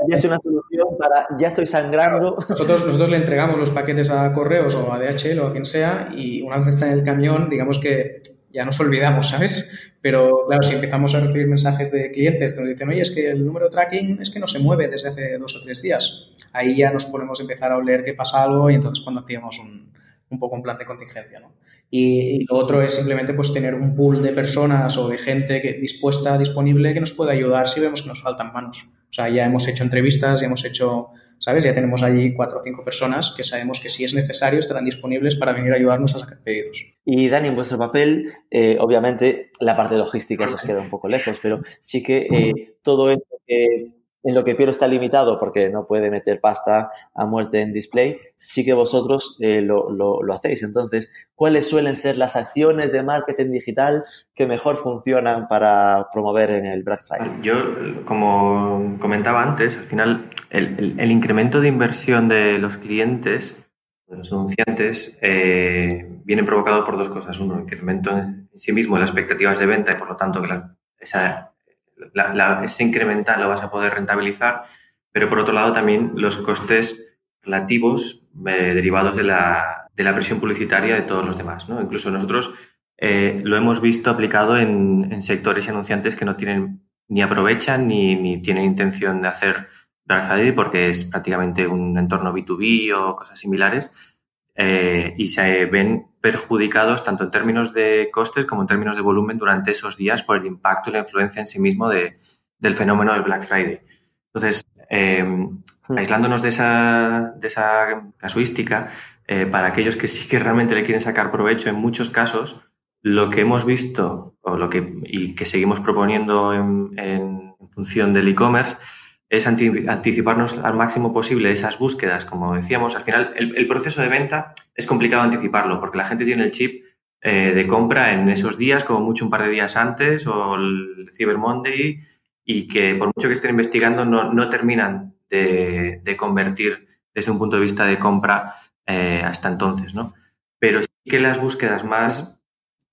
ya es una solución para, ya estoy sangrando. Nosotros, nosotros le entregamos los paquetes a correos o a DHL o a quien sea y una vez está en el camión, digamos que ya nos olvidamos, ¿sabes? Pero claro, si empezamos a recibir mensajes de clientes que nos dicen, oye, es que el número de tracking es que no se mueve desde hace dos o tres días, ahí ya nos podemos empezar a oler que pasa algo y entonces cuando activamos un, un poco un plan de contingencia. ¿no? Y, lo otro es simplemente pues, tener un pool de personas o de gente dispuesta, disponible, que nos pueda ayudar si vemos que nos faltan manos. O sea, ya hemos hecho entrevistas, ya hemos hecho, ¿sabes? Ya tenemos allí cuatro o cinco personas que sabemos que si es necesario estarán disponibles para venir a ayudarnos a sacar pedidos. Y Dani, en vuestro papel, eh, obviamente la parte logística se os queda un poco lejos, pero sí que eh, todo esto que en lo que Piero está limitado porque no puede meter pasta a muerte en display, sí que vosotros eh, lo, lo, hacéis. Entonces, ¿cuáles suelen ser las acciones de marketing digital que mejor funcionan para promover en el Black Friday? Yo, como comentaba antes, al final el, el, incremento de inversión de los clientes, de los anunciantes, eh, viene provocado por dos cosas. Uno, el incremento en sí mismo de las expectativas de venta y por lo tanto que la, esa ese incremental lo vas a poder rentabilizar, pero por otro lado también los costes relativos eh, derivados de la, de la, presión publicitaria de todos los demás. ¿no? Incluso nosotros eh, lo hemos visto aplicado en, sectores y anunciantes que no tienen ni aprovechan ni, ni tienen intención de hacer Black porque es prácticamente un entorno B2B o cosas similares eh, y se ven perjudicados tanto en términos de costes como en términos de volumen durante esos días por el impacto y la influencia en sí mismo de, del fenómeno del Black Friday. Entonces, eh, hmm. aislándonos de esa, de esa casuística, eh, para aquellos que sí que realmente le quieren sacar provecho, en muchos casos, lo que hemos visto o lo que, y que seguimos proponiendo en, en función del e-commerce es anticiparnos al máximo posible esas búsquedas, como decíamos. Al final, el, proceso de venta es complicado anticiparlo porque la gente tiene el chip eh, de compra en esos días, como mucho un par de días antes, o el Cyber Monday, y que por mucho que estén investigando, no, terminan de, convertir desde un punto de vista de compra eh, hasta entonces, ¿no? Pero sí que las búsquedas más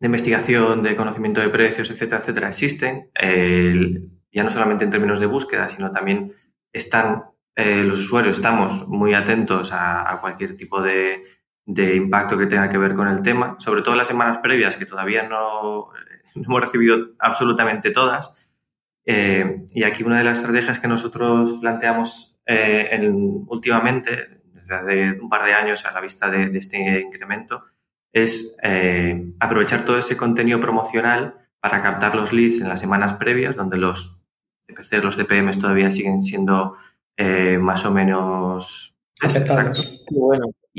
de investigación, de conocimiento de precios, etcétera, etcétera, existen ya no solamente en términos de búsqueda, sino también están eh, los usuarios, estamos muy atentos a, cualquier tipo de, impacto que tenga que ver con el tema, sobre todo las semanas previas, que todavía no, hemos recibido absolutamente todas. Eh, y aquí una de las estrategias que nosotros planteamos eh, en, últimamente, desde hace un par de años a la vista de, de este incremento, es aprovechar todo ese contenido promocional para captar los leads en las semanas previas, donde los CPC, los CPMs todavía siguen siendo eh, más o menos exactos.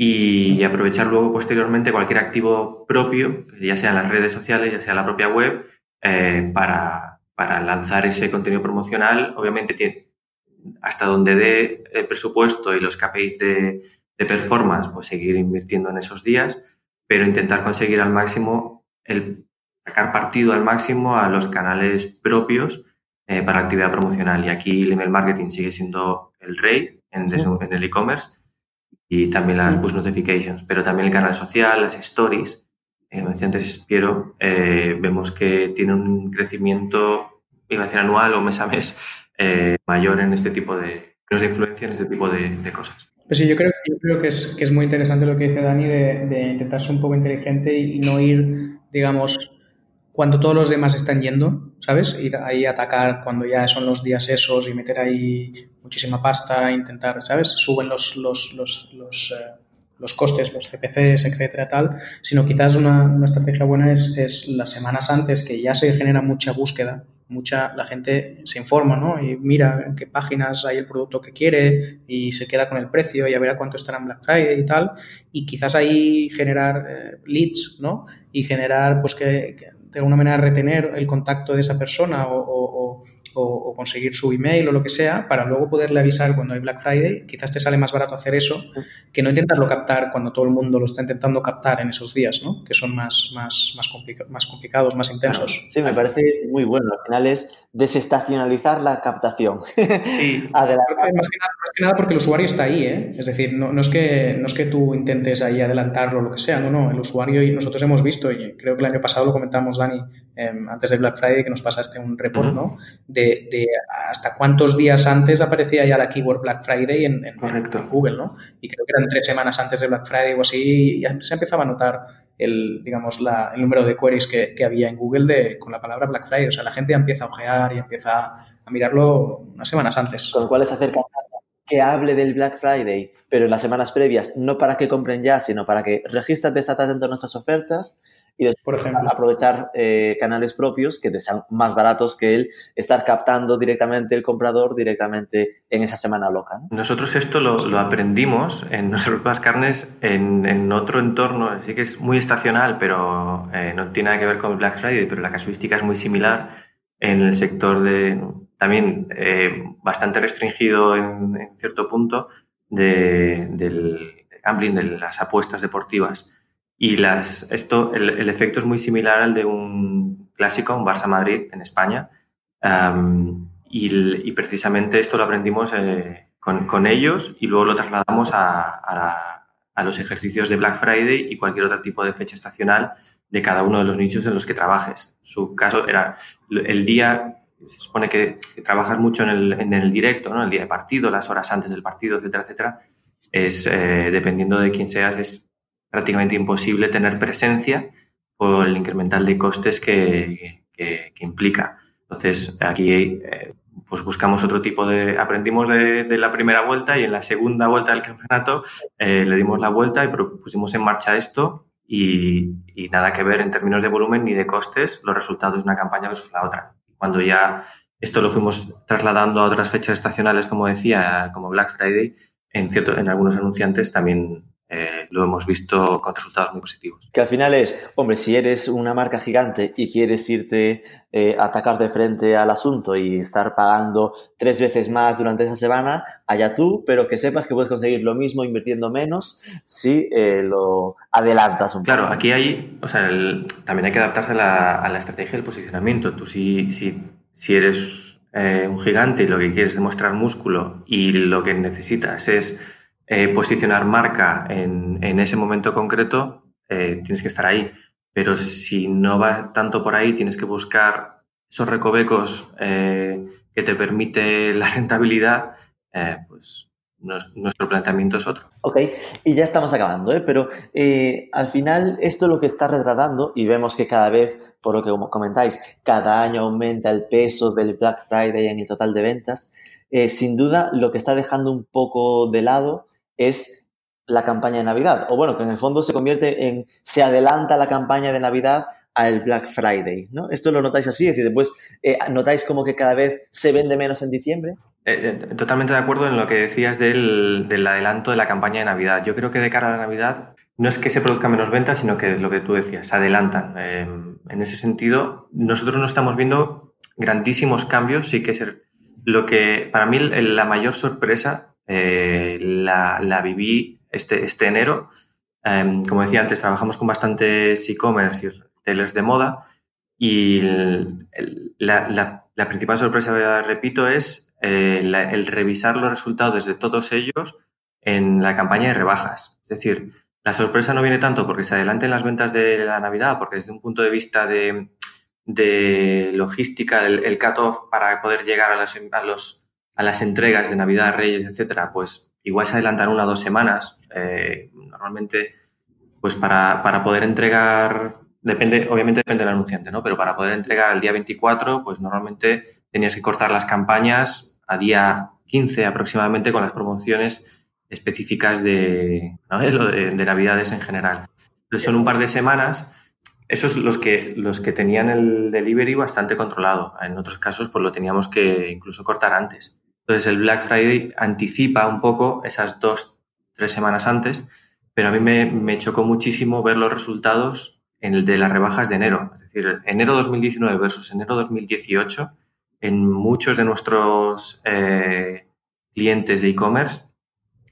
Y, aprovechar luego posteriormente cualquier activo propio, ya sea en las redes sociales, ya sea la propia web, eh, para, para, lanzar ese contenido promocional. Obviamente tiene, hasta donde dé el presupuesto y los KPIs de, de performance, pues seguir invirtiendo en esos días, pero intentar conseguir al máximo el sacar partido al máximo a los canales propios eh, para actividad promocional. Y aquí el email marketing sigue siendo el rey en, en el e-commerce y también las push notifications, pero también el canal social, las stories. Como decía antes Piero, eh, vemos que tiene un crecimiento, iba anual o mes a mes, eh, mayor en este tipo de, de influencia, en este tipo de, cosas. Pues sí, yo creo, yo creo que, es, que es muy interesante lo que dice Dani de, de intentar ser un poco inteligente y no ir, digamos, cuando todos los demás están yendo, ¿sabes? Ir ahí a atacar cuando ya son los días esos y meter ahí muchísima pasta, intentar, ¿sabes? Suben los, los, los, los, eh, costes, los CPCs, etcétera, tal, sino quizás una, una estrategia buena es, es, las semanas antes que ya se genera mucha búsqueda, mucha, la gente se informa, ¿no? Y mira en qué páginas hay el producto que quiere y se queda con el precio y a ver a cuánto estará en Black Friday y tal, y quizás ahí generar eh, leads, ¿no? Y generar, pues que de alguna manera retener el contacto de esa persona o, conseguir su email o lo que sea para luego poderle avisar cuando hay Black Friday, quizás te sale más barato hacer eso que no intentarlo captar cuando todo el mundo lo está intentando captar en esos días, ¿no? que son más, más, más, más complicados, más intensos. Sí, me parece muy bueno. Al final es desestacionalizar la captación. Sí. más, que nada, porque el usuario está ahí, ¿eh? es decir, no, no, es que, no es que tú intentes ahí adelantarlo o lo que sea, no, no, el usuario y nosotros hemos visto, y creo que el año pasado lo comentamos Dani, em, antes de Black Friday, que nos pasaste un report, ¿no? De, hasta cuántos días antes aparecía ya la keyword Black Friday en, Google, ¿no? Y creo que eran tres semanas antes de Black Friday o así, y ya se empezaba a notar el, digamos, el número de queries que, había en Google de, con la palabra Black Friday. O sea, la gente empieza a ojear y empieza a mirarlo unas semanas antes. Con lo cual es acerca que hable del Black Friday, pero en las semanas previas, no para que compren ya, sino para que regístrate, estate atento a nuestras ofertas y después Por ejemplo. aprovechar eh, canales propios que te sean más baratos que el estar captando directamente el comprador directamente en esa semana loca. Nosotros esto lo, aprendimos en nuestras carnes en, en, otro entorno, así que es muy estacional, pero eh, no tiene nada que ver con Black Friday, pero la casuística es muy similar en el sector de también eh, bastante restringido en, cierto punto del gambling, de las apuestas deportivas. Y las, esto, el, efecto es muy similar al de un clásico, un Barça Madrid en España. y, precisamente esto lo aprendimos eh, con, ellos y luego lo trasladamos a, a, los ejercicios de Black Friday y cualquier otro tipo de fecha estacional de cada uno de los nichos en los que trabajes. Su caso era el día se supone que, trabajas mucho en el, en el, directo, ¿no? El día de partido, las horas antes del partido, etcétera, etcétera. Es, eh, dependiendo de quién seas, es prácticamente imposible tener presencia por el incremental de costes que, que, implica. Entonces, aquí eh, pues buscamos otro tipo de... Aprendimos de, de, la primera vuelta y en la segunda vuelta del campeonato eh, le dimos la vuelta y pusimos en marcha esto y, y, nada que ver en términos de volumen ni de costes los resultados de una campaña versus la otra cuando ya esto lo fuimos trasladando a otras fechas estacionales, como decía, como Black Friday, en, cierto, en algunos anunciantes también eh, lo hemos visto con resultados muy positivos. Que al final es, hombre, si eres una marca gigante y quieres irte eh, a atacar de frente al asunto y estar pagando tres veces más durante esa semana, allá tú, pero que sepas que puedes conseguir lo mismo invirtiendo menos si eh, lo adelantas un poco. Claro, aquí hay, o sea, también hay que adaptarse a la, a la, estrategia del posicionamiento. Tú si, si, si eres un gigante y lo que quieres es demostrar músculo y lo que necesitas es eh, posicionar marca en, en, ese momento concreto, eh, tienes que estar ahí. Pero si no va tanto por ahí, tienes que buscar esos recovecos eh, que te permite la rentabilidad, pues nuestro planteamiento es otro. Ok, y ya estamos acabando, ¿eh? pero al final esto lo que está retratando, y vemos que cada vez, por lo que comentáis, cada año aumenta el peso del Black Friday en el total de ventas, sin duda lo que está dejando un poco de lado es la campaña de Navidad. O bueno, que en el fondo se convierte en, se adelanta la campaña de Navidad al Black Friday, ¿no? Esto lo notáis así, es decir, después eh, notáis como que cada vez se vende menos en diciembre. Eh, eh, totalmente de acuerdo en lo que decías del, adelanto de la campaña de Navidad. Yo creo que de cara a la Navidad no es que se produzcan menos ventas, sino que lo que tú decías, se adelantan. en ese sentido, nosotros no estamos viendo grandísimos cambios, sí que es lo que para mí la mayor sorpresa eh, la, viví este, este enero. Em, como decía antes, trabajamos con bastantes e-commerce y retailers de moda y la, principal sorpresa, repito, es eh, el revisar los resultados de todos ellos en la campaña de rebajas. Es decir, la sorpresa no viene tanto porque se adelanten las ventas de la Navidad, porque desde un punto de vista de, logística, el, el cut-off para poder llegar a los a las entregas de Navidad, Reyes, etcétera, pues igual se adelantan una o dos semanas. Eh, normalmente, pues para, para, poder entregar, depende, obviamente depende del anunciante, ¿no? Pero para poder entregar el día 24, pues normalmente tenías que cortar las campañas a día 15 aproximadamente con las promociones específicas de, de, de Navidades en general. Son un par de semanas esos los que, los que tenían el delivery bastante controlado. En otros casos, pues lo teníamos que incluso cortar antes. Entonces el Black Friday anticipa un poco esas dos, tres semanas antes, pero a mí me, chocó muchísimo ver los resultados en el de las rebajas de enero. Es decir, enero 2019 versus enero 2018, en muchos de nuestros eh, clientes de e-commerce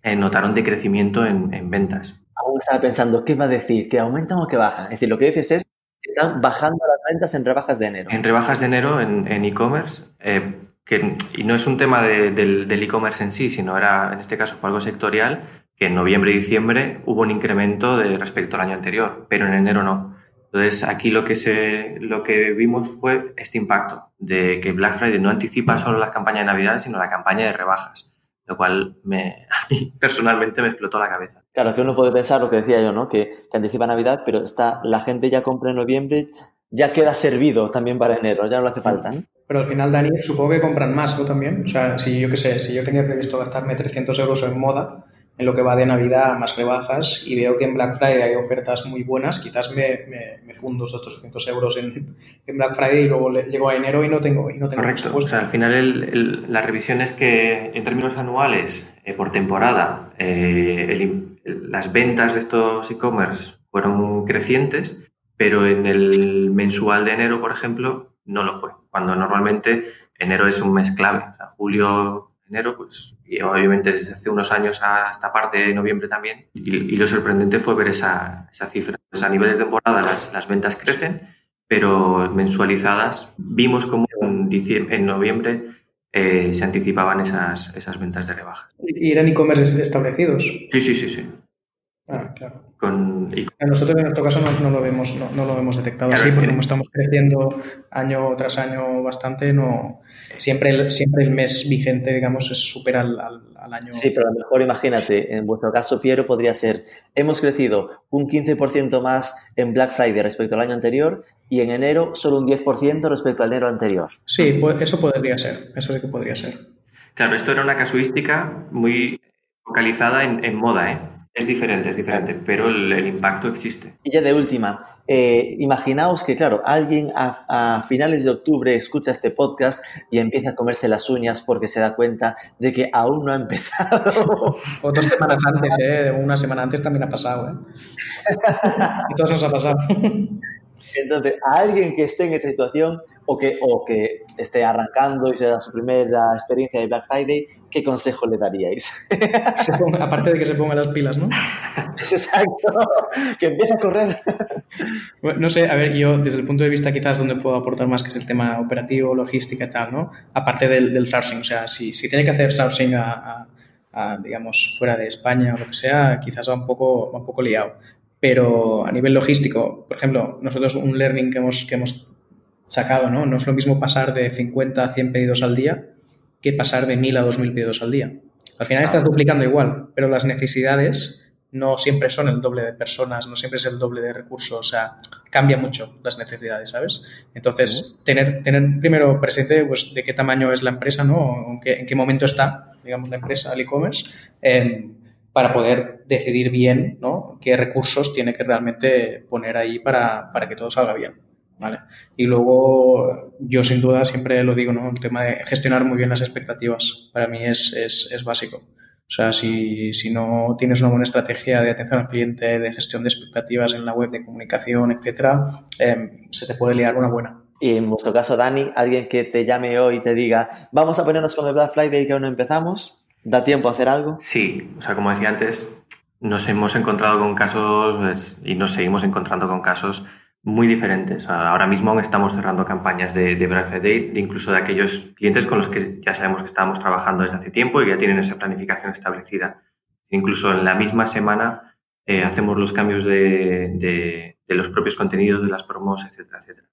eh, notaron decrecimiento en, en ventas. Aún estaba pensando, ¿qué va a decir? ¿Que aumentan o que bajan? Es decir, lo que dices es que están bajando las ventas en rebajas de enero. En rebajas de enero en e-commerce, eh, que, y no es un tema del e-commerce en sí, sino era, en este caso fue algo sectorial, que en noviembre y diciembre hubo un incremento de respecto al año anterior, pero en enero no. Entonces, aquí lo que, se, lo que vimos fue este impacto de que Black Friday no anticipa solo la campaña de Navidad, sino la campaña de rebajas, lo cual me, a mí personalmente me explotó la cabeza. Claro, que uno puede pensar lo que decía yo, ¿no? Que, que anticipa Navidad, pero está, la gente ya compra en noviembre, ya queda servido también para enero, ya no le hace falta, ¿no? Pero al final, Dani, supongo que compran más, ¿no? También. O sea, si yo qué sé, si yo tenía previsto gastarme 300 euros en moda, en lo que va de Navidad, más rebajas, y veo que en Black Friday hay ofertas muy buenas, quizás me, me, fundo esos 300 euros en, en, Black Friday y luego llego a enero y no tengo, y no tengo Correcto. O sea, al final el, la revisión es que en términos anuales, eh, por temporada, eh, las ventas de estos e-commerce fueron crecientes, pero en el mensual de enero, por ejemplo, no lo fue. Cuando normalmente enero es un mes clave. O sea, julio, enero, pues, y obviamente desde hace unos años a esta parte de noviembre también. Y, lo sorprendente fue ver esa, esa cifra. Pues a nivel de temporada las, las ventas crecen, pero mensualizadas vimos como en, diciembre, en noviembre eh, se anticipaban esas, esas ventas de rebajas. ¿Y eran e-commerce establecidos? Sí, sí, sí, sí. Ah, claro. Con, Nosotros en nuestro caso no, lo vemos, no, lo hemos detectado así, porque como estamos creciendo año tras año bastante, no siempre el, siempre el mes vigente, digamos, es supera al, al, año. Sí, pero a lo mejor imagínate, en vuestro caso, Piero, podría ser, hemos crecido un 15% más en Black Friday respecto al año anterior y en enero solo un 10% respecto al enero anterior. Sí, eso podría ser, eso sí que podría ser. Claro, esto era una casuística muy focalizada en, en moda, ¿eh? Es diferente, es diferente, pero el, impacto existe. Y ya de última, eh, imaginaos que, claro, alguien a, finales de octubre escucha este podcast y empieza a comerse las uñas porque se da cuenta de que aún no ha empezado. O dos semanas antes, ¿eh? Una semana antes también ha pasado, ¿eh? Y todos nos ha pasado. Entonces, a alguien que esté en esa situación o que, o que esté arrancando y sea su primera experiencia de Black Friday, ¿qué consejo le daríais? aparte de que se ponga las pilas, ¿no? Exacto, que empiece a correr. no sé, a ver, yo desde el punto de vista quizás donde puedo aportar más, que es el tema operativo, logística y tal, ¿no? Aparte del, del sourcing, o sea, si, si tiene que hacer sourcing a, digamos, fuera de España o lo que sea, quizás va un poco, va un poco liado pero a nivel logístico, por ejemplo, nosotros un learning que hemos, que hemos sacado, ¿no? No es lo mismo pasar de 50 a 100 pedidos al día que pasar de 1000 a 2000 pedidos al día. Al final estás duplicando igual, pero las necesidades no siempre son el doble de personas, no siempre es el doble de recursos, o sea, cambia mucho las necesidades, ¿sabes? Entonces, tener, tener primero presente pues, de qué tamaño es la empresa, ¿no? En qué, en qué momento está, digamos, la empresa, el e-commerce, eh, para poder decidir bien ¿no? qué recursos tiene que realmente poner ahí para, para, que todo salga bien. ¿Vale? Y luego yo sin duda siempre lo digo, ¿no? el tema de gestionar muy bien las expectativas para mí es, es, es básico. O sea, si, si, no tienes una buena estrategia de atención al cliente, de gestión de expectativas en la web, de comunicación, etcétera, em, se te puede liar una buena. Y en vuestro caso, Dani, alguien que te llame hoy y te diga, vamos a ponernos con el Black Friday que aún no empezamos, ¿Da tiempo a hacer algo? Sí, o sea, como decía antes, nos hemos encontrado con casos pues, y nos seguimos encontrando con casos muy diferentes. Ahora mismo estamos cerrando campañas de, de Black Friday, incluso de aquellos clientes con los que ya sabemos que estábamos trabajando desde hace tiempo y ya tienen esa planificación establecida. Incluso en la misma semana eh, hacemos los cambios de, de, los propios contenidos, de las promos, etcétera, etcétera.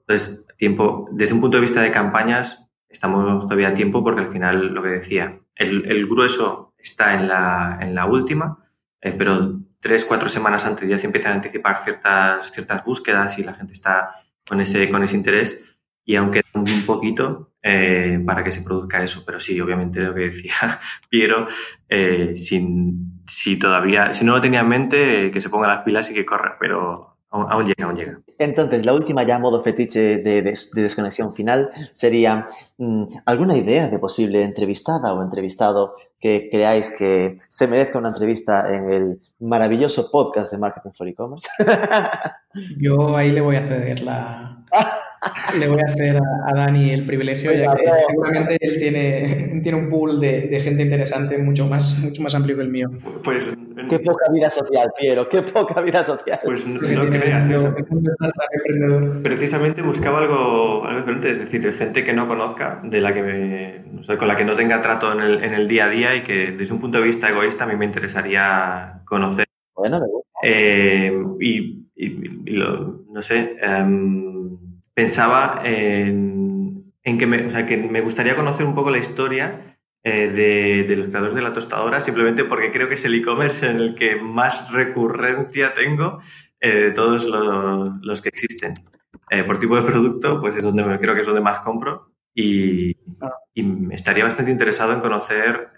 Entonces, tiempo, desde un punto de vista de campañas, estamos todavía a tiempo porque al final, lo que decía, el, grueso está en la, en la última, eh, pero tres, cuatro semanas antes ya se empiezan a anticipar ciertas, ciertas búsquedas y la gente está con ese, con ese interés y aunque un poquito eh, para que se produzca eso, pero sí, obviamente lo que decía Piero, eh, sin, si todavía, si no lo tenía en mente, que se ponga las pilas y que corra, pero Aún, llega, aún llega. Entonces, la última ya modo fetiche de, desconexión final sería mm, alguna idea de posible entrevistada o entrevistado que creáis que se merezca una entrevista en el maravilloso podcast de Marketing for E-Commerce. Yo ahí le voy a ceder la, le voy a hacer a, Dani el privilegio, ya que seguramente él tiene, tiene un pool de, de, gente interesante mucho más, mucho más amplio que el mío. Pues, qué poca vida social, Piero, qué poca vida social. Pues no, creas eso. Precisamente buscaba algo, algo diferente, es decir, gente que no conozca, de la que con la que no tenga trato en el, en el día a día y que desde un punto de vista egoísta a mí me interesaría conocer. Bueno, me gusta. Eh, y, no sé, em, pensaba en, que, me, o sea, que me gustaría conocer un poco la historia eh, de, los creadores de la tostadora, simplemente porque creo que es el e-commerce en el que más recurrencia tengo eh, de todos los, que existen. Eh, por tipo de producto, pues es donde creo que es donde más compro y, ah. y estaría bastante interesado en conocer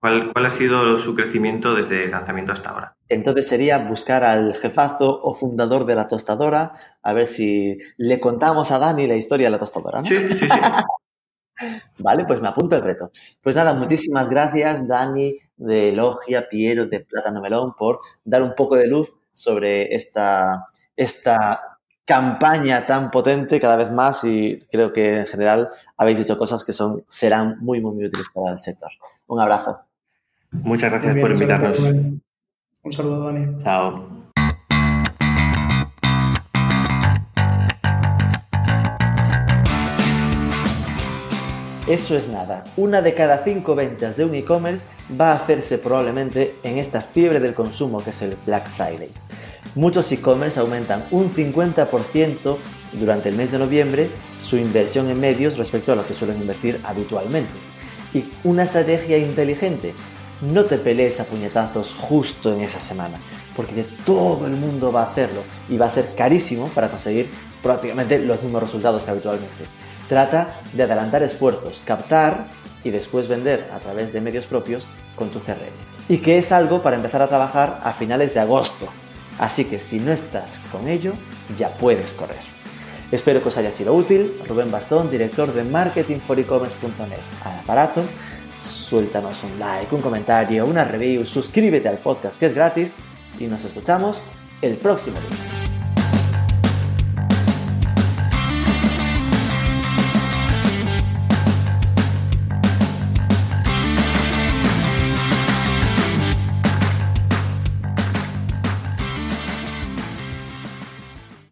¿Cuál, ha sido su crecimiento desde el lanzamiento hasta ahora? Entonces sería buscar al jefazo o fundador de la tostadora, a ver si le contamos a Dani la historia de la tostadora. ¿no? Sí, sí, sí. vale, pues me apunto el reto. Pues nada, muchísimas gracias Dani de Logia, Piero de Plátano Melón por dar un poco de luz sobre esta, esta campaña tan potente cada vez más y creo que en general habéis dicho cosas que son, serán muy, muy, muy útiles para el sector. Un abrazo. Muchas gracias por invitarnos. Un saludo, Dani. Chao. Eso es nada. Una de cada cinco ventas de un e-commerce va a hacerse probablemente en esta fiebre del consumo que es el Black Friday. Muchos e-commerce aumentan un 50% durante el mes de noviembre su inversión en medios respecto a lo que suelen invertir habitualmente. Y una estrategia inteligente, no te pelees a puñetazos justo en esa semana, porque todo el mundo va a hacerlo y va a ser carísimo para conseguir prácticamente los mismos resultados que habitualmente. Trata de adelantar esfuerzos, captar y después vender a través de medios propios con tu CRM. Y que es algo para empezar a trabajar a finales de agosto. Así que si no estás con ello, ya puedes correr. Espero que os haya sido útil. Rubén Bastón, director de marketingforecommerce.net. Al aparato, suéltanos un like, un comentario, una review, suscríbete al podcast que es gratis y nos escuchamos el próximo lunes.